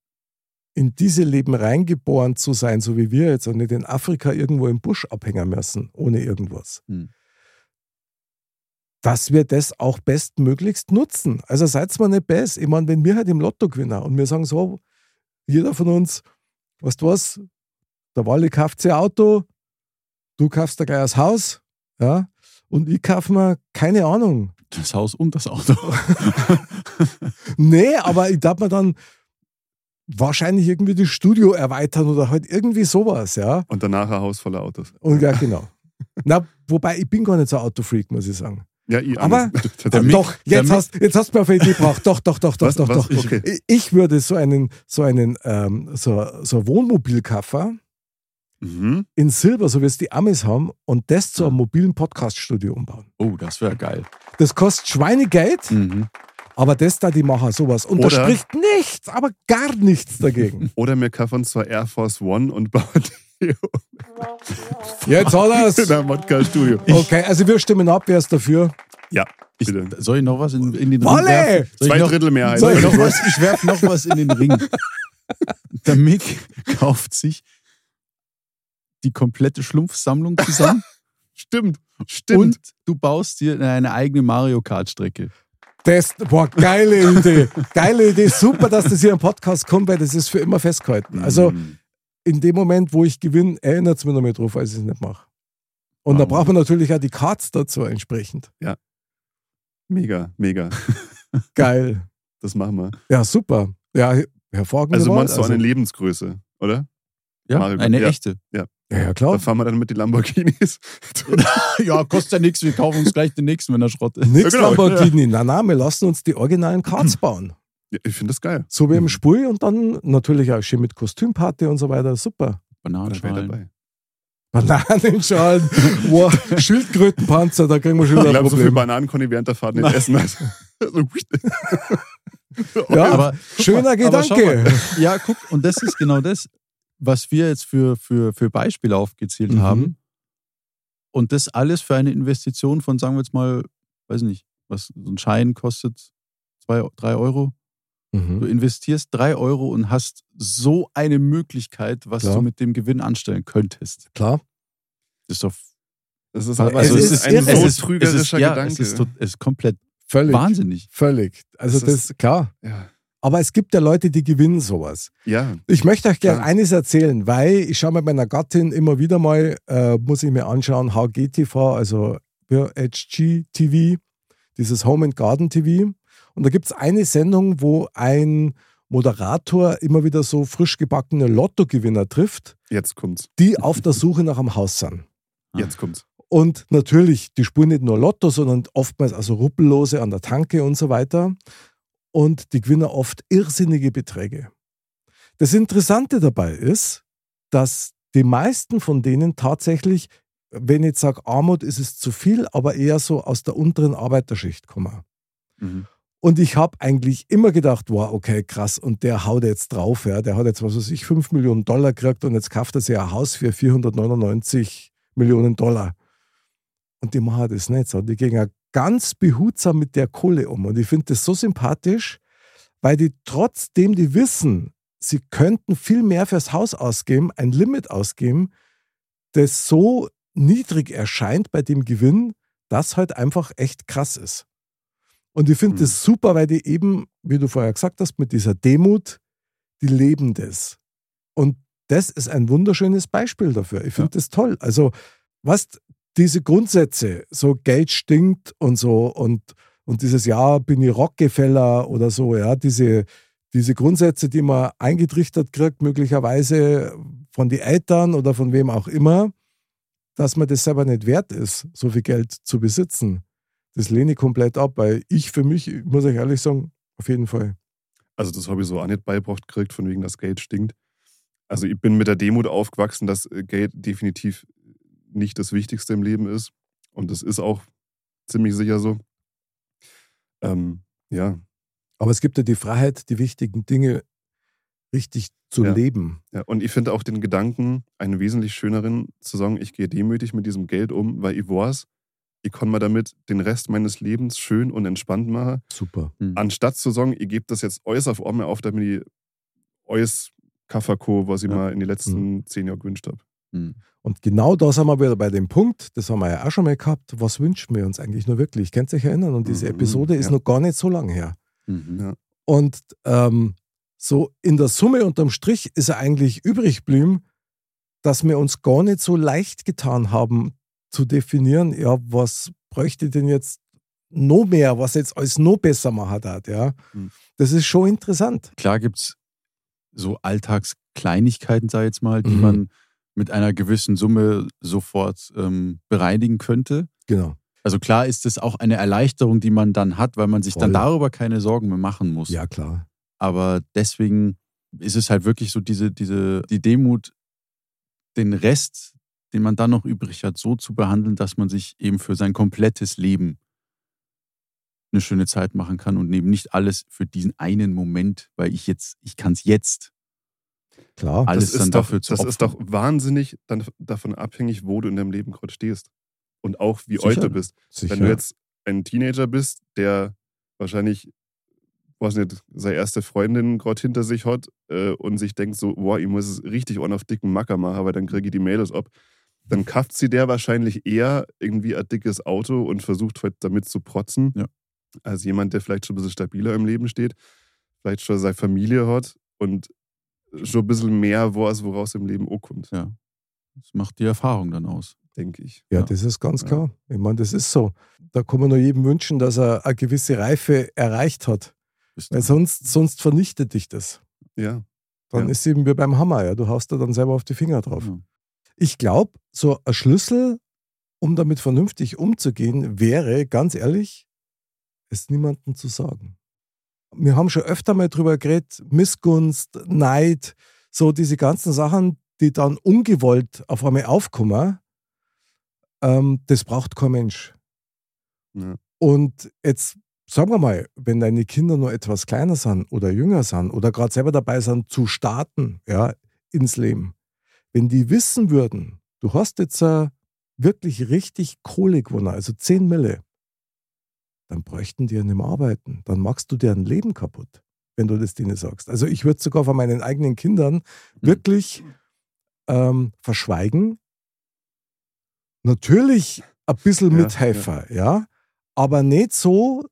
in diese Leben reingeboren zu sein, so wie wir jetzt, und nicht in Afrika irgendwo im Busch abhängen müssen, ohne irgendwas, Hm. dass wir das auch bestmöglichst nutzen. Also seid mal nicht best. Ich meine, wenn wir halt im Lotto gewinnen und wir sagen so, jeder von uns, weißt du was, der Wally kauft sich ein Auto, du kaufst dir gleich das Haus, ja, und ich kaufe mir, keine Ahnung. Das Haus und das Auto. Nee, aber ich darf mir dann wahrscheinlich irgendwie das Studio erweitern oder halt irgendwie sowas, ja. Und danach ein Haus voller Autos. Und ja, genau. Na, wobei ich bin gar nicht so ein Autofreak, muss ich sagen. Ja, ich Aber- Tatsächlich. doch, der jetzt Mick- hast, jetzt hast du mir auf eine Idee gebracht. Doch, doch, doch, doch, Was- doch, was? doch. Okay. Ich- Ich würde so einen, so einen, ähm, so, so Wohnmobilkaffer Mhm. in Silber, so wie es die Amis haben, und das zu einem mobilen Podcaststudio umbauen. Oh, das wäre geil. Das kostet Schweinegeld, Mhm. Aber das da, die machen sowas. Und da Oder- spricht nichts, aber gar nichts dagegen. Oder wir kaufen zwar Air Force One und bauen die Jetzt hat in er's. einem Podcast-Studio. Okay, also wir stimmen ab, wer ist dafür? Ja, Ich, bitte. soll ich noch was in, in den Ring Wolle! werfen? Soll Zwei ich noch, Drittel Mehrheit. soll ich noch was? Ich werfe noch was in den Ring. Der Mick kauft sich die komplette Schlumpfsammlung zusammen Stimmt, stimmt. und du baust dir eine eigene Mario Kart Strecke. Das, boah, geile Idee. Geile Idee. Super, dass das hier im Podcast kommt, weil das ist für immer festgehalten. Also Mhm. in dem Moment, wo ich gewinne, erinnert es mich noch mehr drauf, als ich es nicht mache. Und da Wow. braucht man natürlich auch die Cards dazu entsprechend. Mega, mega. Geil. Das machen wir. Ja, super. Ja, hervorragende Also meinst du Also, eine Lebensgröße, oder? Ja, Mario eine ja. echte. ja, ja, Da klar. fahren wir dann mit den Lamborghinis. ja, kostet ja nichts. Wir kaufen uns gleich den nächsten, wenn er Schrott ist. Nichts Ja, genau. Lamborghini. Nein, nein, wir lassen uns die originalen Cards bauen. Ja, ich finde das geil. So wie im Spul und dann natürlich auch schön mit Kostümparty und so weiter. Super. Da ich Bananenschalen. dabei. Bananenschalen, wow, Schildkrötenpanzer, da kriegen wir schon Ich wieder glaube, so viel. Bananen konnte ich während der Fahrt nicht essen. Also, Ja, Aber schöner aber Gedanke. mal. Ja, guck, und das ist genau das, was wir jetzt für, für, für Beispiele aufgezählt Mhm. haben. Und das alles für eine Investition von, sagen wir jetzt mal, weiß nicht, was so ein Schein kostet, zwei, drei Euro. Du Mhm. investierst drei Euro und hast so eine Möglichkeit, was Klar. du mit dem Gewinn anstellen könntest. Klar. Das ist doch. Das ist, Also also es ist ein so Es trügerischer es ist, ja, Gedanke. Es ist, tot- es ist komplett Völlig. wahnsinnig. Völlig. Also Das das, ist- klar. ja. Aber es gibt ja Leute, die gewinnen sowas. ja, Ich möchte euch gerne Klar. eines erzählen, weil ich schaue mit meiner Gattin immer wieder mal, äh, muss ich mir anschauen, HGTV, also ja, HGTV, dieses Home and Garden TV. Und da gibt es eine Sendung, wo ein Moderator immer wieder so frisch gebackene Lottogewinner trifft, jetzt kommt's. die auf der Suche nach einem Haus sind. Jetzt kommt's. Und natürlich, die spielen nicht nur Lotto, sondern oftmals also Ruppellose an der Tanke und so weiter. Und die gewinnen oft irrsinnige Beträge. Das Interessante dabei ist, dass die meisten von denen tatsächlich wenn ich sage Armut, ist es zu viel, aber eher so aus der unteren Arbeiterschicht kommen. Mhm. Und ich habe eigentlich immer gedacht, wow, okay, krass, und der haut jetzt drauf, ja. Der hat jetzt, was weiß ich, 5 Millionen Dollar gekriegt und jetzt kauft er sich ein Haus für 499 Millionen Dollar. Und die machen das nicht so. Die gehen ja ganz behutsam mit der Kohle um. Und ich finde das so sympathisch, weil die trotzdem, die wissen, sie könnten viel mehr fürs Haus ausgeben, ein Limit ausgeben, das so niedrig erscheint bei dem Gewinn, das halt einfach echt krass ist. Und ich finde Mhm. das super, weil die eben, wie du vorher gesagt hast, mit dieser Demut, die leben das. Und das ist ein wunderschönes Beispiel dafür. Ich finde das toll. Also, was diese Grundsätze, so Geld stinkt und so und, und dieses Ja, bin ich Rockefeller oder so, ja, diese, diese Grundsätze, die man eingetrichtert kriegt, möglicherweise von den Eltern oder von wem auch immer, dass man das selber nicht wert ist, so viel Geld zu besitzen. Das lehne ich komplett ab, weil ich für mich, ich muss ich ehrlich sagen, auf jeden Fall. Also das habe ich so auch nicht beibracht gekriegt, von wegen, dass Geld stinkt. Also ich bin mit der Demut aufgewachsen, dass äh, Geld definitiv nicht das Wichtigste im Leben ist. Und das ist auch ziemlich sicher so. Ähm, ja, Aber es gibt ja die Freiheit, die wichtigen Dinge richtig zu Ja. leben. ja. Und ich finde auch den Gedanken, einen wesentlich schöneren, zu sagen, ich gehe demütig mit diesem Geld um, weil ich weiß, ich kann mir damit den Rest meines Lebens schön und entspannt machen. Super. Anstatt zu sagen, ich gebe das jetzt alles auf einmal auf, damit ich alles Kaffako, was ich Ja. mal in den letzten zehn Jahren gewünscht habe. Hm. Und genau da sind wir wieder bei dem Punkt, das haben wir ja auch schon mal gehabt, was wünschen wir uns eigentlich nur wirklich? Könnt ihr euch erinnern? Und diese Mhm, Episode ist ja. noch gar nicht so lange her. Mhm. Ja. Und ähm, so in der Summe unterm Strich ist er eigentlich übrig geblieben, dass wir uns gar nicht so leicht getan haben zu definieren, ja, was bräuchte denn jetzt noch mehr, was jetzt alles noch besser machen hat, ja. Mhm. Das ist schon interessant. Klar gibt es so Alltagskleinigkeiten, sag ich jetzt mal, die Mhm. man mit einer gewissen Summe sofort ähm, bereinigen könnte. Genau. Also klar ist es auch eine Erleichterung, die man dann hat, weil man sich dann Voll. darüber keine Sorgen mehr machen muss. Ja, klar. Aber deswegen ist es halt wirklich so diese, diese, die Demut, den Rest, den man dann noch übrig hat, so zu behandeln, dass man sich eben für sein komplettes Leben eine schöne Zeit machen kann und eben nicht alles für diesen einen Moment, weil ich jetzt, ich kann es jetzt Klar. alles das dann ist doch, dafür zu Das ist doch opfern. wahnsinnig dann davon abhängig, wo du in deinem Leben gerade stehst. Und auch wie Sicher. alt du bist. sicher. Wenn du jetzt ein Teenager bist, der wahrscheinlich, weiß nicht, seine erste Freundin gerade hinter sich hat äh, und sich denkt so, boah, ich muss es richtig on auf dicken Macker machen, weil dann kriege ich die Mails ab, dann kauft sie der wahrscheinlich eher irgendwie ein dickes Auto und versucht halt damit zu protzen, Ja. als jemand, der vielleicht schon ein bisschen stabiler im Leben steht, vielleicht schon seine Familie hat und schon ein bisschen mehr weiß, woraus im Leben auch kommt, Ja. Das macht die Erfahrung dann aus. denke ich. Ja, Ja. das ist ganz Ja. klar. Ich meine, das ist so. Da kann man nur jedem wünschen, dass er eine gewisse Reife erreicht hat. Weil sonst, sonst vernichtet dich das. Ja. Dann Ja. ist eben wie beim Hammer, ja. Du haust da dann selber auf die Finger drauf. Ja. Ich glaube, so ein Schlüssel, um damit vernünftig umzugehen, wäre, ganz ehrlich, es niemandem zu sagen. Wir haben schon öfter mal drüber geredet, Missgunst, Neid, so diese ganzen Sachen, die dann ungewollt auf einmal aufkommen, ähm, das braucht kein Mensch. Ja. Und jetzt sagen wir mal, wenn deine Kinder nur etwas kleiner sind oder jünger sind oder gerade selber dabei sind zu starten, ja, ins Leben, wenn die wissen würden, du hast jetzt äh, wirklich richtig Kohle gewonnen, also 10 Mille, dann bräuchten die ja nicht mehr arbeiten. Dann machst du deren Leben kaputt, wenn du das denen sagst. Also ich würde sogar von meinen eigenen Kindern wirklich ähm, verschweigen. Natürlich ein bisschen Ja, Mithelfer, ja. aber nicht so,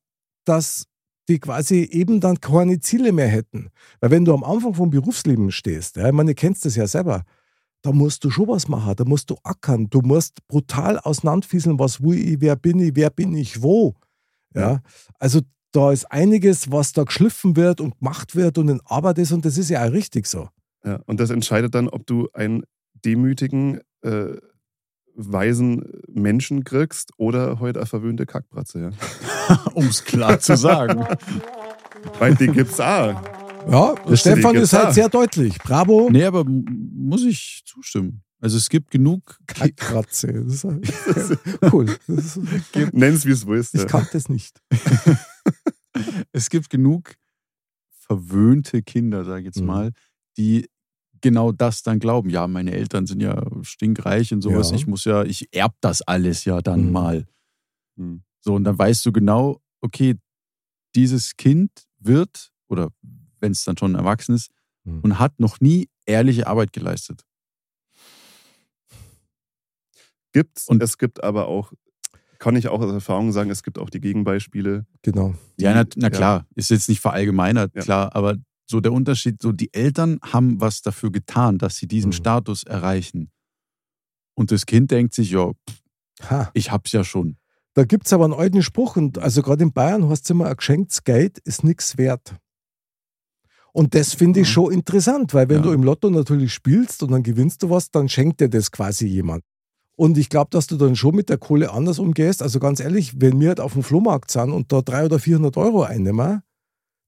dass die quasi eben dann keine Ziele mehr hätten. Weil wenn du am Anfang vom Berufsleben stehst, ja, ich meine, du kennst das ja selber, da musst du schon was machen, da musst du ackern, du musst brutal auseinanderfieseln, was will ich, wer bin ich, wer bin ich, wo. Ja, also da ist einiges, was da geschliffen wird und gemacht wird und in Arbeit ist und das ist ja auch richtig so. Ja, und das entscheidet dann, ob du einen demütigen, äh, weisen Menschen kriegst oder heute eine verwöhnte Kackbratze. Ja. um es klar zu sagen. Weil die gibt's auch. Ja, Das Stefan ist halt auch. sehr deutlich. Bravo. nee, aber muss ich zustimmen. Also es gibt genug. Ki Kratze. Das ist cool. Ist, Nenn's wie es willst. ich kannte es nicht. es gibt genug verwöhnte Kinder, sage ich jetzt Mhm. mal, die genau das dann glauben. Ja, meine Eltern sind ja stinkreich und sowas. Ja. Ich muss ja, ich erb das alles ja dann Mhm. mal. Hm. So, und dann weißt du genau, okay, dieses Kind wird, oder wenn es dann schon erwachsen ist, Mhm. und hat noch nie ehrliche Arbeit geleistet. Gibt's Und- und es gibt aber auch, kann ich auch aus Erfahrung sagen, es gibt auch die Gegenbeispiele. Genau. Die, Ja, na, na ja, klar, ist jetzt nicht verallgemeinert, Ja. klar, aber so der Unterschied, so die Eltern haben was dafür getan, dass sie diesen Mhm. Status erreichen. Und das Kind denkt sich, ja, Ha. ich hab's ja schon. Da gibt es aber einen alten Spruch, und also gerade in Bayern heißt es immer, ein geschenktes Geld ist nichts wert. Und das finde ich Mhm. schon interessant, weil wenn Ja. du im Lotto natürlich spielst und dann gewinnst du was, dann schenkt dir das quasi jemand. Und ich glaube, dass du dann schon mit der Kohle anders umgehst. Also ganz ehrlich, wenn wir halt auf dem Flohmarkt sind und da 300 oder 400 Euro einnehmen,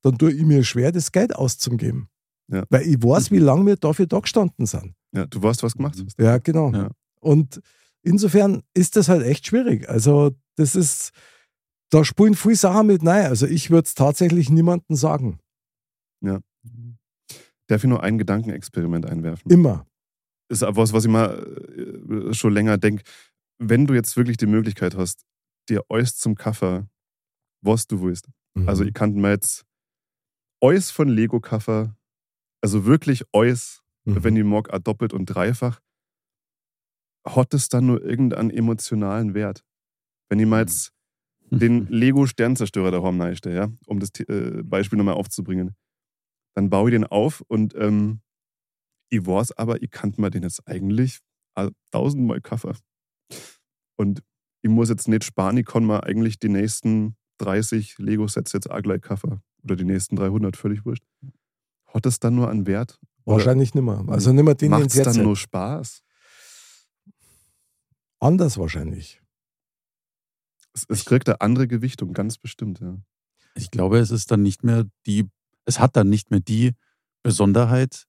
dann tue ich mir schwer, das Geld auszugeben. Ja. Weil ich weiß, wie lange wir dafür da gestanden sind. Ja, du weißt, was gemacht hast. Ja, genau. Ja. Und insofern ist das halt echt schwierig. Also, das ist, da spielen viele Sachen mit rein. Also, ich würde es tatsächlich niemandem sagen. Darf ich nur ein Gedankenexperiment einwerfen? Immer. Ist aber was, ich mal äh, schon länger denke. Wenn du jetzt wirklich die Möglichkeit hast, dir alles zum Kaffee, was du willst. Also Mhm. ich kann mir jetzt alles von Lego Kaffer, also wirklich alles, Mhm. wenn ich mag, doppelt und dreifach, hat es dann nur irgendeinen emotionalen Wert. Wenn ich mal jetzt den Lego Sternzerstörer daheim reinstelle, ja, um das äh, Beispiel nochmal aufzubringen, dann baue ich den auf und ähm, ich weiß aber, ich kann mir den jetzt eigentlich all- tausendmal Kaffer. Und ich muss jetzt nicht sparen, ich kann mir eigentlich die nächsten 30 Lego-Sets jetzt auch gleich Kaffer. Oder die nächsten 300, völlig wurscht. Hat es dann nur einen Wert? Oder Wahrscheinlich nimmer. Also, nimmer den, den Macht es dann nur Spaß? Anders wahrscheinlich. Es, es kriegt eine andere Gewichtung, ganz bestimmt, ja. Ich glaube, es ist dann nicht mehr die, es hat dann nicht mehr die Besonderheit,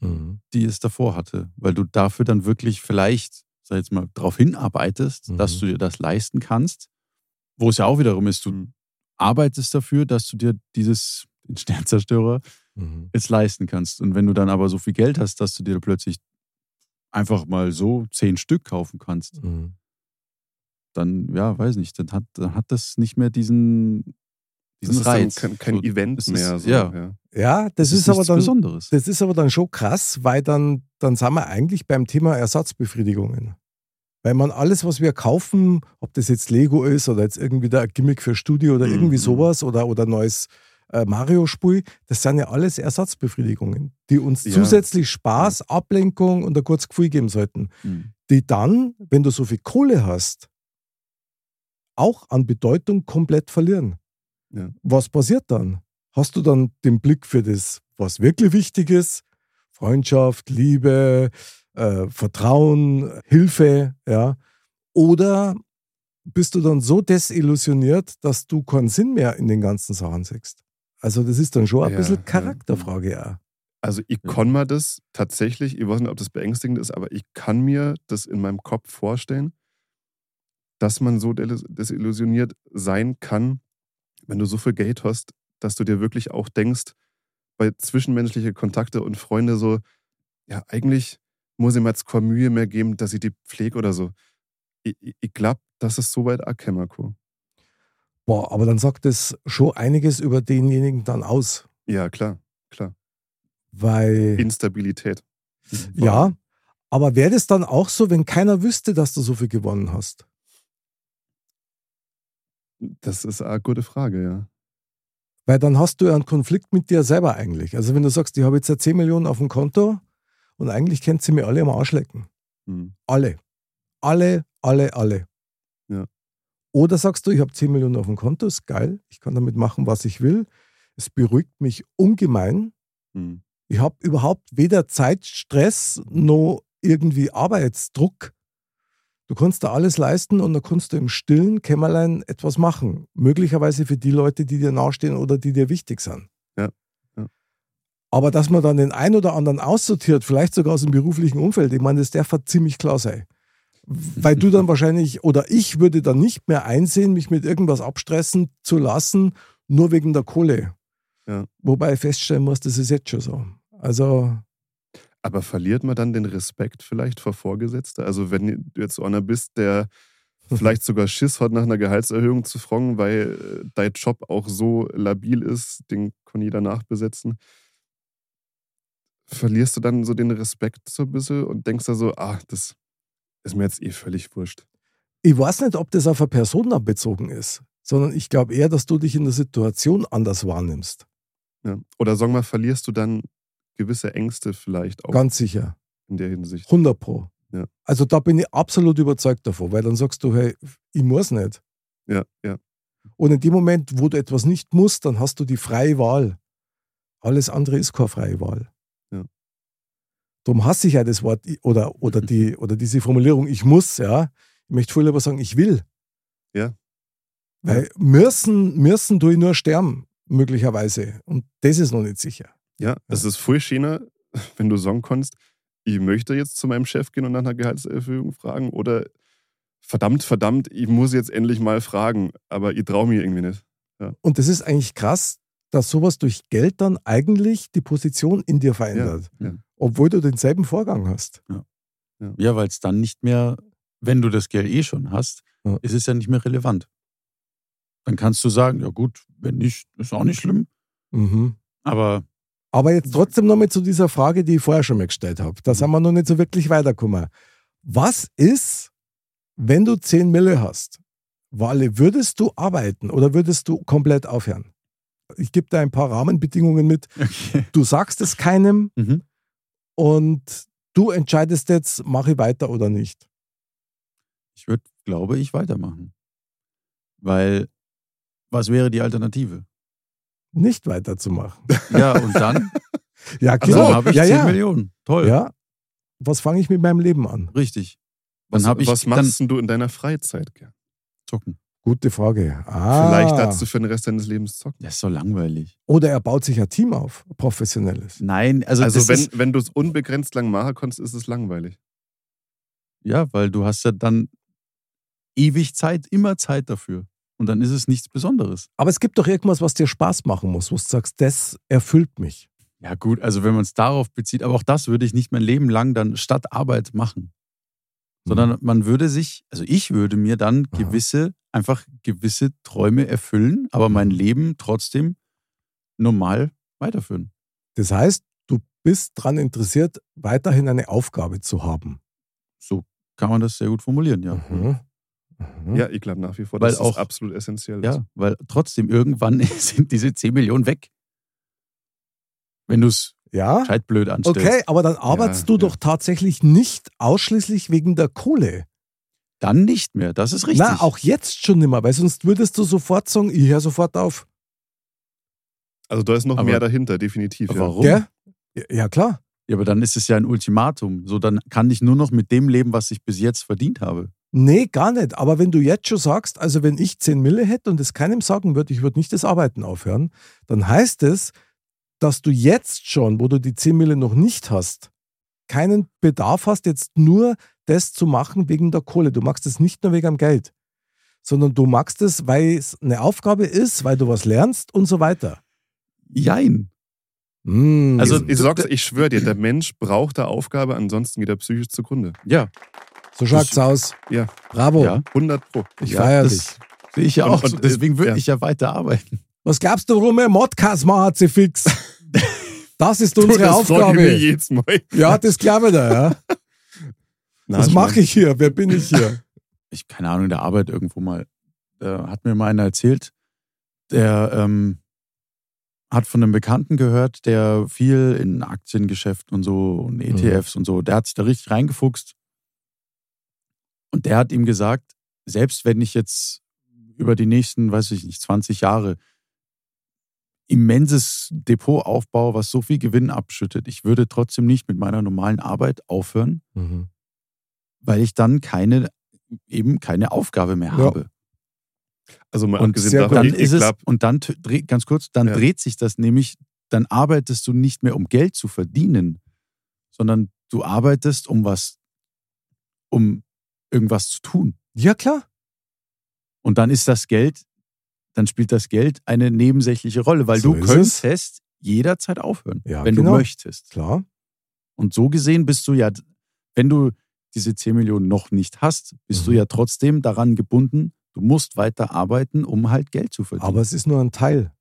Mhm. die es davor hatte, weil du dafür dann wirklich vielleicht, sag jetzt mal, darauf hinarbeitest, Mhm. dass du dir das leisten kannst. Wo es ja auch wiederum ist, du arbeitest dafür, dass du dir dieses den Sternzerstörer Mhm. jetzt leisten kannst. Und wenn du dann aber so viel Geld hast, dass du dir plötzlich einfach mal so zehn Stück kaufen kannst, Mhm. dann, ja, weiß nicht, dann hat, dann hat das nicht mehr diesen, diesen ist dann Reiz. kein, kein So, Event ist- mehr. So, ja. ja. Ja, das, es ist, aber nichts dann. Besonderes. Das ist aber dann schon krass, weil dann, dann sind wir eigentlich beim Thema Ersatzbefriedigungen. Weil man alles, was wir kaufen, ob das jetzt Lego ist oder jetzt irgendwie da ein Gimmick für Studio oder Mhm. irgendwie sowas oder, oder neues äh, Mario-Spiel, das sind ja alles Ersatzbefriedigungen, die uns Ja. zusätzlich Spaß, Ablenkung und ein kurzes Gefühl geben sollten. Mhm. Die dann, wenn du so viel Kohle hast, auch an Bedeutung komplett verlieren. Ja. Was passiert dann? Hast du dann den Blick für das, was wirklich wichtig ist? Freundschaft, Liebe, äh, Vertrauen, Hilfe, ja? Oder bist du dann so desillusioniert, dass du keinen Sinn mehr in den ganzen Sachen siehst? Also, das ist dann schon ein Ja, bisschen. Charakterfrage, ja. Also ich kann mir das tatsächlich, ich weiß nicht, ob das beängstigend ist, aber ich kann mir das in meinem Kopf vorstellen, dass man so desil- desillusioniert sein kann, wenn du so viel Geld hast, dass du dir wirklich auch denkst, bei zwischenmenschliche Kontakte und Freunde so, ja, eigentlich muss ich mir jetzt keine Mühe mehr geben, dass ich die pflege oder so. Ich, ich, glaube, dass es so weit auch. Boah, aber dann sagt das schon einiges über denjenigen dann aus. Ja, klar, klar. Weil, Instabilität. ja, aber wäre das dann auch so, wenn keiner wüsste, dass du so viel gewonnen hast? Das ist eine gute Frage, ja. Weil dann hast du ja einen Konflikt mit dir selber eigentlich. Also wenn du sagst, ich habe jetzt ja 10 Millionen auf dem Konto und eigentlich kennt sie mir alle am Arsch lecken. Hm. Alle. Alle, alle, alle. Ja. Oder sagst du, ich habe 10 Millionen auf dem Konto, ist geil, ich kann damit machen, was ich will. Es beruhigt mich ungemein. Hm. Ich habe überhaupt weder Zeitstress noch irgendwie Arbeitsdruck. Du kannst da alles leisten und dann kannst du im stillen Kämmerlein etwas machen. Möglicherweise für die Leute, die dir nahestehen oder die dir wichtig sind. Ja, ja. Aber dass man dann den einen oder anderen aussortiert, vielleicht sogar aus dem beruflichen Umfeld, ich meine, das darf halt ziemlich klar sein. Weil du dann wahrscheinlich, oder ich würde dann nicht mehr einsehen, mich mit irgendwas abstressen zu lassen, nur wegen der Kohle. Ja. Wobei ich feststellen muss, das ist jetzt schon so. Also, Aber verliert man dann den Respekt vielleicht vor Vorgesetzter? Also wenn du jetzt einer bist, der vielleicht sogar Schiss hat, nach einer Gehaltserhöhung zu fragen, weil äh, dein Job auch so labil ist, den kann jeder nachbesetzen. Verlierst du dann so den Respekt so ein bisschen und denkst da so, ah, das ist mir jetzt eh völlig wurscht. ich weiß nicht, ob das auf eine Person bezogen ist, sondern ich glaube eher, dass du dich in der Situation anders wahrnimmst. Ja. Oder sagen wir, verlierst du dann gewisse Ängste vielleicht auch Ganz sicher. in der Hinsicht? 100 Pro. Ja. Also da bin ich absolut überzeugt davon, weil dann sagst du, hey, ich muss nicht. Ja, ja. Und in dem Moment, wo du etwas nicht musst, dann hast du die freie Wahl. Alles andere ist keine freie Wahl. Ja. Darum hasse ich ja das Wort oder, oder, die, oder diese Formulierung, ich muss, ja. Ich möchte viel lieber sagen, ich will. Ja. Weil müssen, müssen tue ich nur sterben, möglicherweise. Und das ist noch nicht sicher. Ja, es ist voll schöner, wenn du sagen kannst, ich möchte jetzt zu meinem Chef gehen und nach einer Gehaltserhöhung fragen oder verdammt, verdammt, ich muss jetzt endlich mal fragen, aber ich traue mir irgendwie nicht. Und das ist eigentlich krass, dass sowas durch Geld dann eigentlich die Position in dir verändert. Ja. Obwohl du denselben Vorgang hast. Ja, weil es dann nicht mehr, wenn du das Geld eh schon hast, Ja. ist es ja nicht mehr relevant. Dann kannst du sagen, ja gut, wenn nicht, ist auch nicht schlimm. Mhm. Aber Aber jetzt trotzdem nochmal zu dieser Frage, die ich vorher schon mal gestellt habe. Da sind wir noch nicht so wirklich weitergekommen. Was ist, wenn du 10 Mille hast? Walle, würdest du arbeiten oder würdest du komplett aufhören? Ich gebe dir ein paar Rahmenbedingungen mit. okay. Du sagst es keinem Mhm. und du entscheidest jetzt, mache ich weiter oder nicht. ich würde, glaube ich, weitermachen. Weil, was wäre die Alternative? Nicht weiterzumachen. Ja, und dann, Ja, also klar. dann habe ich ja, 10 ja. Millionen. Toll. ja. Was fange ich mit meinem Leben an? Richtig. Was, Dann habe ich was dann machst denn du in deiner Freizeit gern? zocken. Gute Frage. Ah. Vielleicht darfst du für den Rest deines Lebens zocken. Das ist so langweilig. Oder er baut sich ein Team auf, professionelles. Nein, also, Also, wenn, wenn du es unbegrenzt lang machen kannst, ist es langweilig. ja, weil du hast ja dann ewig Zeit, immer Zeit dafür. Und dann ist es nichts Besonderes. Aber es gibt doch irgendwas, was dir Spaß machen muss, wo du sagst, das erfüllt mich. Ja gut, also wenn man es darauf bezieht, aber auch das würde ich nicht mein Leben lang dann statt Arbeit machen. Sondern man würde sich, also ich würde mir dann Aha. gewisse, einfach gewisse Träume erfüllen, aber mein Leben trotzdem normal weiterführen. Das heißt, du bist daran interessiert, weiterhin eine Aufgabe zu haben. So kann man das sehr gut formulieren, ja. Mhm. Mhm. Ja, ich glaube nach wie vor, Weil dass auch- das absolut essentiell ist. Ja, weil trotzdem irgendwann sind diese 10 Millionen weg. Wenn du es Ja? gescheit blöd anstellst. Okay, aber dann arbeitest du ja. doch tatsächlich nicht ausschließlich wegen der Kohle. Dann nicht mehr, das ist richtig. Na, auch jetzt schon nicht mehr, weil sonst würdest du sofort sagen, ich höre sofort auf. Also da ist noch Aber- mehr dahinter, definitiv. Ja. warum? Ja, ja, klar. Ja, aber dann ist es ja ein Ultimatum. So, dann kann ich nur noch mit dem leben, was ich bis jetzt verdient habe. Nee, gar nicht. Aber wenn du jetzt schon sagst, also wenn ich 10 Mille hätte und es keinem sagen würde, ich würde nicht das Arbeiten aufhören, dann heißt es, dass du jetzt schon, wo du die 10 Mille noch nicht hast, keinen Bedarf hast, jetzt nur das zu machen wegen der Kohle. Du machst es nicht nur wegen dem Geld, sondern du machst es, weil es eine Aufgabe ist, weil du was lernst und so weiter. Jein. Mm. Also- Ich, sag's, ich schwöre dir, der Mensch braucht eine Aufgabe, ansonsten geht er psychisch zugrunde. Ja, so schaut's aus. Ja, Bravo. ja. 100 Pro. Ich ja, feiere dich. Sehe ich ja Und- auch. und, so. Deswegen würde ja. ich ja weiter arbeiten. Was glaubst du, warum er Modcast macht, sie fix? Das ist Du, unsere das frag ich Aufgabe. jedes Mal. Ja, das glaube ich da, ja. Na, Was mache ich hier? Wer bin ich hier? Ich, keine Ahnung, in der Arbeit irgendwo mal. Da hat mir mal einer erzählt, der ähm, hat von einem Bekannten gehört, der viel in Aktiengeschäften und so und ETFs und so, der hat sich da richtig reingefuchst. Und der hat ihm gesagt, selbst wenn ich jetzt über die nächsten, weiß ich nicht, 20 Jahre immenses Depot aufbaue, was so viel Gewinn abschüttet, ich würde trotzdem nicht mit meiner normalen Arbeit aufhören, weil ich dann keine, eben keine Aufgabe mehr Ja. habe. Also mal Und abgesehen davon, dann ist es, und dann, ganz kurz, dann Ja. dreht sich das nämlich dann arbeitest du nicht mehr, um Geld zu verdienen, sondern du arbeitest, um was, um irgendwas zu tun. Ja, klar. Und dann ist das Geld, dann spielt das Geld eine nebensächliche Rolle, weil So du ist es. könntest jederzeit aufhören, Ja, wenn genau. du möchtest. Klar. Und so gesehen bist du ja, wenn du diese 10 Millionen noch nicht hast, bist du Mhm. ja trotzdem daran gebunden, du musst weiter arbeiten, um halt Geld zu verdienen. Aber es ist nur ein Teil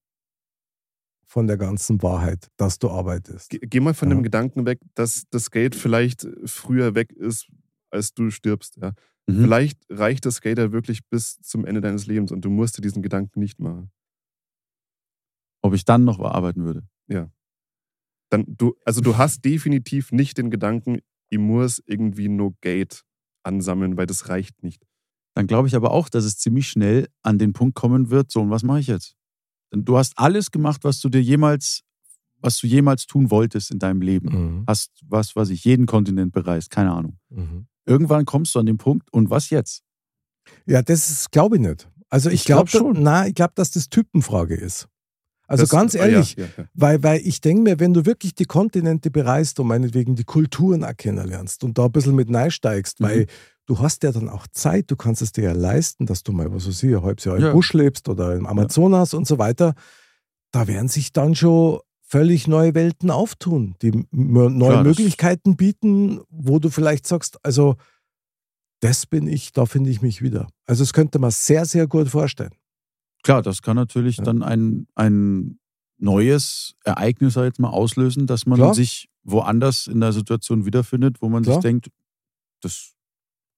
von der ganzen Wahrheit, dass du arbeitest. Ge- Geh mal von Ja. dem Gedanken weg, dass das Geld vielleicht früher weg ist, als du stirbst. Ja. Mhm. Vielleicht reicht das ja wirklich bis zum Ende deines Lebens und du musst dir diesen Gedanken nicht machen. Ob ich dann noch arbeiten würde. Dann, du, also du hast definitiv nicht den Gedanken, ich muss irgendwie nur Geld ansammeln, weil das reicht nicht. Dann glaube ich aber auch, dass es ziemlich schnell an den Punkt kommen wird, so, und was mache ich jetzt? Denn du hast alles gemacht, was du dir jemals, was du jemals tun wolltest in deinem Leben. Mhm. Hast, was weiß ich, jeden Kontinent bereist, keine Ahnung. Mhm. Irgendwann kommst du an den Punkt, und was jetzt? Ja, das glaube ich nicht. Also ich, Ich glaub glaube schon. Na, ich glaube, dass das Typenfrage ist. Also Das- ganz ah, ehrlich, Ja, ja, ja. Weil, weil ich denke mir, wenn du wirklich die Kontinente bereist und meinetwegen die Kulturen auch kennenlernst und da ein bisschen mit reinsteigst, Mhm. weil du hast ja dann auch Zeit, du kannst es dir ja leisten, dass du mal, was weiß ich, ein halbes Jahr im. Busch lebst oder im Amazonas und so weiter. Da werden sich dann schon völlig neue Welten auftun, die neue Klar, Möglichkeiten bieten, wo du vielleicht sagst, also das bin ich, da finde ich mich wieder. Also das könnte man sehr, sehr gut vorstellen. Klar, das kann natürlich Ja. dann ein, ein neues Ereignis jetzt mal auslösen, dass man Klar. sich woanders in der Situation wiederfindet, wo man Klar. sich denkt, das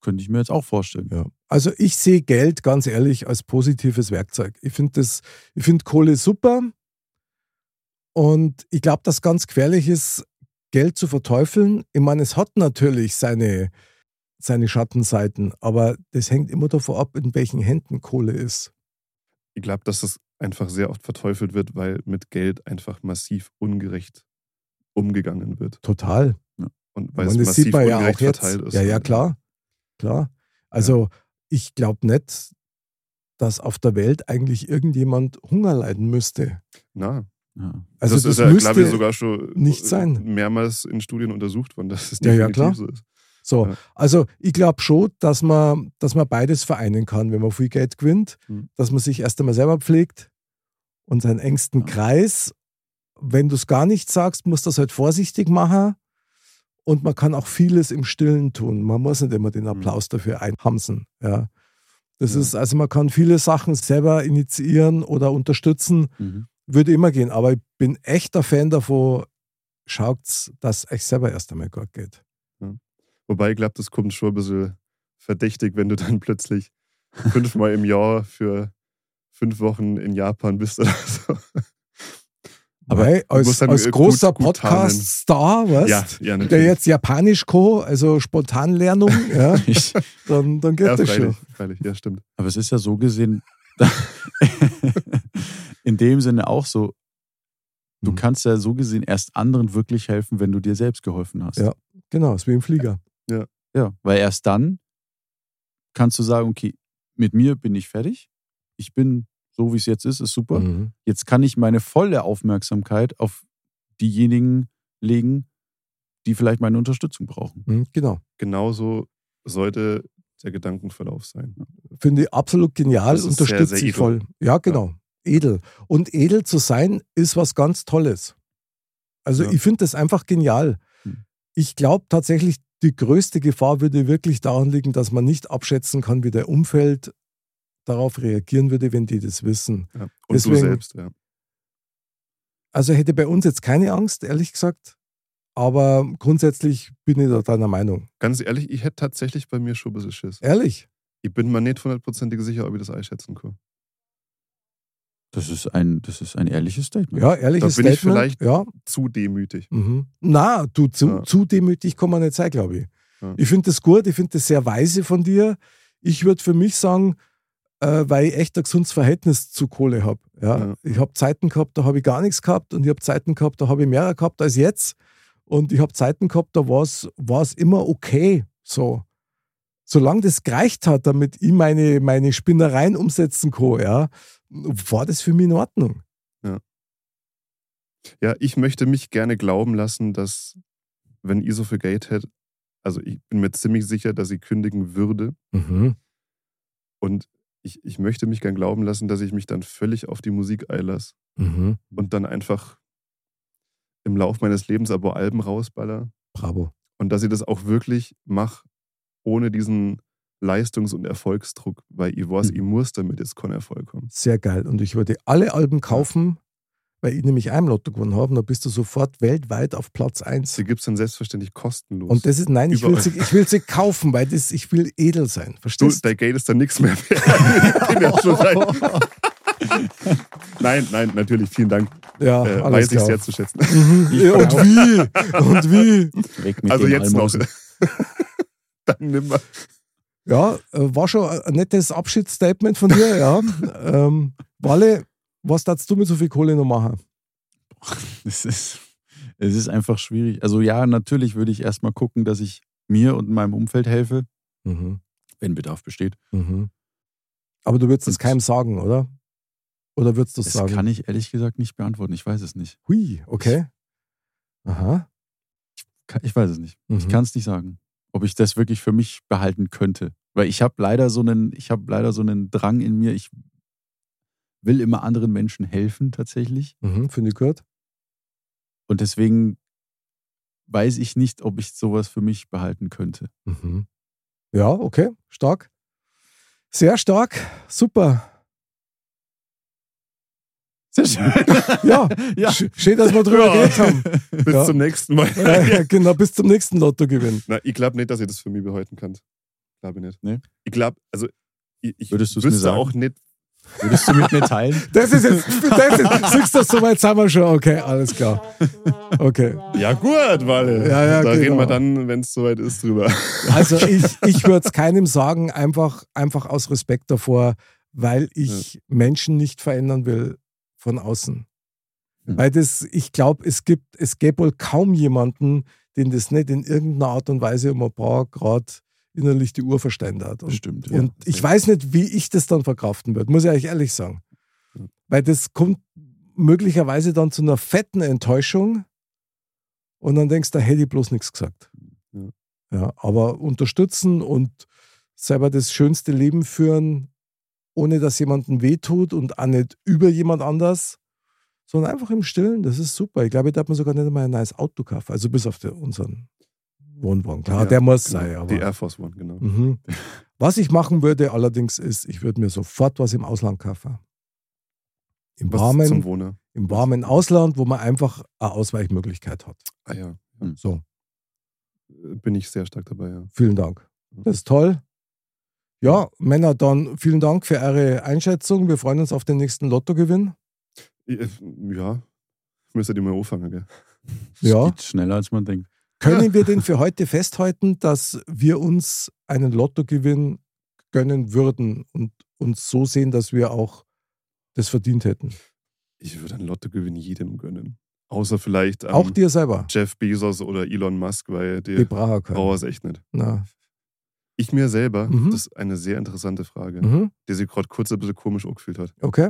könnte ich mir jetzt auch vorstellen. Ja. Also ich sehe Geld ganz ehrlich als positives Werkzeug. Ich finde das, ich finde Kohle super und ich glaube, dass ganz gefährlich ist, Geld zu verteufeln. Ich meine, es hat natürlich seine, seine Schattenseiten, aber das hängt immer davon ab, in welchen Händen Kohle ist. Ich glaube, dass das einfach sehr oft verteufelt wird, weil mit Geld einfach massiv ungerecht umgegangen wird. Total. Und weil meine, es massiv ja ungerecht jetzt. verteilt ist. Ja, ja, klar. Klar. Also ich glaube nicht, dass auf der Welt eigentlich irgendjemand Hunger leiden müsste. Na, Ja. Also das, das, ist ja, glaube ich, sogar schon nicht sein. mehrmals in Studien untersucht worden, dass es Ja, ja, definitiv klar. so ist. So, Ja. also ich glaube schon, dass man, dass man beides vereinen kann, wenn man viel Geld gewinnt, Mhm. dass man sich erst einmal selber pflegt und seinen engsten Ja. Kreis. Wenn du es gar nicht sagst, musst du das halt vorsichtig machen. Und man kann auch vieles im Stillen tun. Man muss nicht immer den Applaus dafür einhamsen. Ja. Das Ja. ist, also man kann viele Sachen selber initiieren oder unterstützen, Mhm. Würde immer gehen. Aber ich bin echter Fan davon, schaut, dass euch selber erst einmal gut geht. Wobei ich glaube, das kommt schon ein bisschen verdächtig, wenn du dann plötzlich fünfmal im Jahr für fünf Wochen in Japan bist oder so. Aber du als, als großer Podcast-Star, weißt Ja, ja, der jetzt Japanisch kann, also Spontanlernung, ja, dann, dann geht ja, das schon. freilich, freilich, ja, stimmt. aber es ist ja so gesehen, in dem Sinne auch so, du Mhm. kannst ja so gesehen erst anderen wirklich helfen, wenn du dir selbst geholfen hast. Ja. Genau, ist wie im Flieger. Ja, weil erst dann kannst du sagen, okay, mit mir bin ich fertig. Ich bin so, wie es jetzt ist, ist super. Mhm. Jetzt kann ich meine volle Aufmerksamkeit auf diejenigen legen, die vielleicht meine Unterstützung brauchen. Mhm, Genau. Genauso sollte der Gedankenverlauf sein. Finde ich absolut genial, unterstütze ich voll. Ja, genau. Edel. Und edel zu sein ist was ganz Tolles. Also Ja. ich finde das einfach genial. Hm. Ich glaube tatsächlich, die größte Gefahr würde wirklich daran liegen, dass man nicht abschätzen kann, wie der Umfeld darauf reagieren würde, wenn die das wissen. Ja. Und Deswegen- du selbst, ja. Also hätte bei uns jetzt keine Angst, ehrlich gesagt. Aber grundsätzlich bin ich da deiner Meinung. Ganz ehrlich, ich hätte tatsächlich bei mir schon ein bisschen Schiss. Ehrlich. Ich bin mir nicht hundertprozentig sicher, ob ich das einschätzen kann. Das ist ein, das ist ein ehrliches Statement. Ja, ehrliches Da bin ich Statement. vielleicht- ja. Zu demütig. Mhm. Na, du, zu, Ja. zu demütig kann man nicht sein, glaube ich. Ja. Ich finde das gut, ich finde das sehr weise von dir. Ich würde für mich sagen, äh, weil ich echt ein gesundes Verhältnis zu Kohle habe. Ja? Ja. Ich habe Zeiten gehabt, da habe ich gar nichts gehabt und ich habe Zeiten gehabt, da habe ich mehr gehabt als jetzt. Und ich habe Zeiten gehabt, da war es immer okay. So. Solange das gereicht hat, damit ich meine, meine Spinnereien umsetzen kann, ja, war das für mich in Ordnung. Ja, ich möchte mich gerne glauben lassen, dass, wenn ihr so viel Geld hättet, also ich bin mir ziemlich sicher, dass sie kündigen würde. Mhm. Und ich, ich möchte mich gern glauben lassen, dass ich mich dann völlig auf die Musik einlasse Mhm. und dann einfach im Lauf meines Lebens aber Alben rausballer. Bravo. Und dass ich das auch wirklich mache, ohne diesen Leistungs- und Erfolgsdruck, weil ich weiß, Mhm. ich muss damit jetzt kein Erfolg kommen. Sehr geil. Und ich würde alle Alben kaufen, weil ich nämlich ein Lotto gewonnen habe. Dann bist du sofort weltweit auf Platz 1. Sie gibt es dann selbstverständlich kostenlos. Und das ist, nein, ich will, sie, ich will sie kaufen, weil das, ich will edel sein. Verstehst du? dein Geld ist dann nichts mehr wert. Nein, nein, natürlich, vielen Dank. Ja, Äh, alles weiß ich sehr zu schätzen. Mhm. Ja, und wie? Und wie? Weg mit Also jetzt noch. Almosen. dann nimm mal. Ja, äh, war schon ein nettes Abschiedsstatement von dir, ja. ähm, Walle, was darfst du mit so viel Kohle noch machen? Es ist, es ist einfach schwierig. Also ja, natürlich würde ich erstmal gucken, dass ich mir und meinem Umfeld helfe, Mhm. wenn Bedarf besteht. Mhm. Aber du würdest es keinem sagen, oder? Oder würdest du es Das sagen? kann ich ehrlich gesagt nicht beantworten. Ich weiß es nicht. Hui, okay. Aha. Ka- Ich weiß es nicht. Ich Mhm. kann es nicht sagen, ob ich das wirklich für mich behalten könnte. Weil ich habe leider so einen, ich habe leider so einen Drang in mir. Ich will immer anderen Menschen helfen tatsächlich. Mhm, Finde ich gut. Und deswegen weiß ich nicht, ob ich sowas für mich behalten könnte. Mhm. Ja, okay, stark. Sehr stark, super. Sehr schön. Ja, Ja. sch- schön, dass wir drüber Ja. geredet haben. Bis Ja. zum nächsten Mal. Genau, bis zum nächsten Lottogewinn. Na, ich glaube nicht, dass ihr das für mich behalten könnt. Glaube ich nicht. Nee? Ich glaube, also ich, ich Würdest du's mir wüsste sagen? auch nicht, Würdest du mit mir teilen? Das ist jetzt, das ist, siehst du, soweit sind wir schon. Okay, alles klar. Okay. ja gut, weil Ja, ja, da genau. reden wir dann, wenn es soweit ist, drüber. Also ich, ich würde es keinem sagen, einfach, einfach aus Respekt davor, weil ich Menschen nicht verändern will von außen. Mhm. Weil das, ich glaube, es gibt, es gäbe wohl kaum jemanden, den das nicht in irgendeiner Art und Weise um ein paar Grad innerlich die Uhr verständert. Und, Stimmt. Ja. und ich weiß nicht, wie ich das dann verkraften würde, muss ich euch ehrlich sagen. Weil das kommt möglicherweise dann zu einer fetten Enttäuschung und dann denkst du, da hätte ich bloß nichts gesagt. Ja. Ja, aber unterstützen und selber das schönste Leben führen, ohne dass jemandem wehtut und auch nicht über jemand anders, sondern einfach im Stillen, das ist super. Ich glaube, da hat man sogar nicht einmal ein neues Auto kaufen, also bis auf den, unseren Wohnwagen. Klar, Ja, der muss genau. sein. Aber, Die Air Force One, genau. Mhm. Was ich machen würde allerdings ist, ich würde mir sofort was im Ausland kaufen. Im Was warmen, zum Wohnen. im warmen Ausland, wo man einfach eine Ausweichmöglichkeit hat. Ah ja, So, bin ich sehr stark dabei, ja. vielen Dank. Das ist toll. Ja, Männer, dann vielen Dank für eure Einschätzung. Wir freuen uns auf den nächsten Lottogewinn. Ich- Ja, müsste die mal anfangen, gell? Es Ja. geht schneller, als man denkt. Können wir denn für heute festhalten, dass wir uns einen Lottogewinn gönnen würden und uns so sehen, dass wir auch das verdient hätten? Ich würde einen Lottogewinn jedem gönnen. Außer vielleicht ähm, Auch dir selber. Jeff Bezos oder Elon Musk, weil keinen. brauche es echt nicht. Na. Ich mir selber, Mhm. das ist eine sehr interessante Frage, Mhm. die sich gerade kurz ein bisschen komisch angefühlt hat. Okay,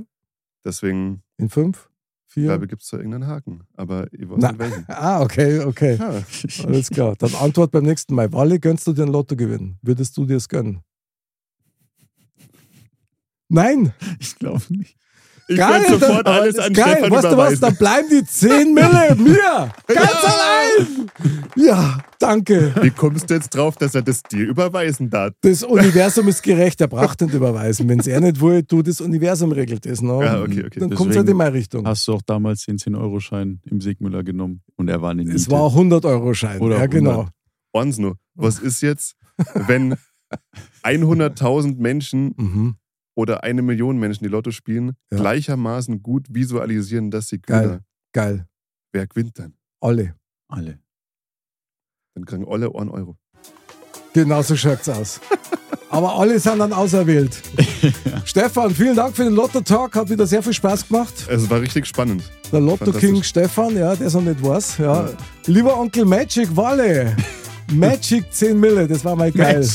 Deswegen in fünf, vier. glaube ich, gibt es da irgendeinen Haken. Aber ich weiß Na. nicht welchen. Ah, okay, okay. Ja, Alles klar. Dann Antwort beim nächsten Mal. Walle, gönnst du dir ein Lottogewinn? Würdest du dir es gönnen? Nein! Ich glaube nicht. Ich Geil, sofort dann- alles an Geil, Stefan weißt du was? überweisen. Da bleiben die 10 Mille mir! Ganz allein! Ja, danke. Wie kommst du jetzt drauf, dass er das dir überweisen darf? Das Universum ist gerecht, er braucht nicht überweisen. Wenn es er nicht will, du, das Universum regelt das. No? Ja, okay, okay. Dann kommt es halt in meine Richtung. Hast du auch damals den 10-Euro-Schein im Sigmüller genommen und er war Niete. Es war ein 100-Euro-Schein. Oder Ja, genau. 100. Eins nur. Was ist jetzt, wenn 100.000 Menschen Mhm. Oder eine Million Menschen, die Lotto spielen, Ja. gleichermaßen gut visualisieren, dass sie Geil. gewinnen? Geil. Wer gewinnt dann? Alle. alle. Dann kriegen alle 1 Euro. Genau so schaut's aus. Aber alle sind dann auserwählt. Stefan, vielen Dank für den Lotto-Talk. Hat wieder sehr viel Spaß gemacht. Es war richtig spannend. Der Lotto-King. Stefan, ja, der es noch nicht weiß. Ja. Lieber Onkel Magic Walle. Magic 10 Mille, das war mal geil.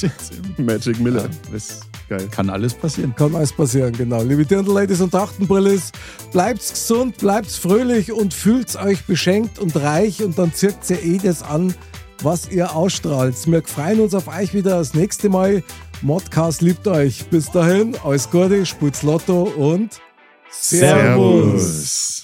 Magic Miller. Das Geil. Kann alles passieren. Kann alles passieren, genau. Liebe Dirndl-Ladies und Trachtenbrillis, bleibt's gesund, bleibt's fröhlich und fühlt's euch beschenkt und reich und dann zirkt ihr eh das an, was ihr ausstrahlt. Wir freuen uns auf euch wieder das nächste Mal. Modcast liebt euch. Bis dahin, alles Gute, spielt's Lotto und Servus.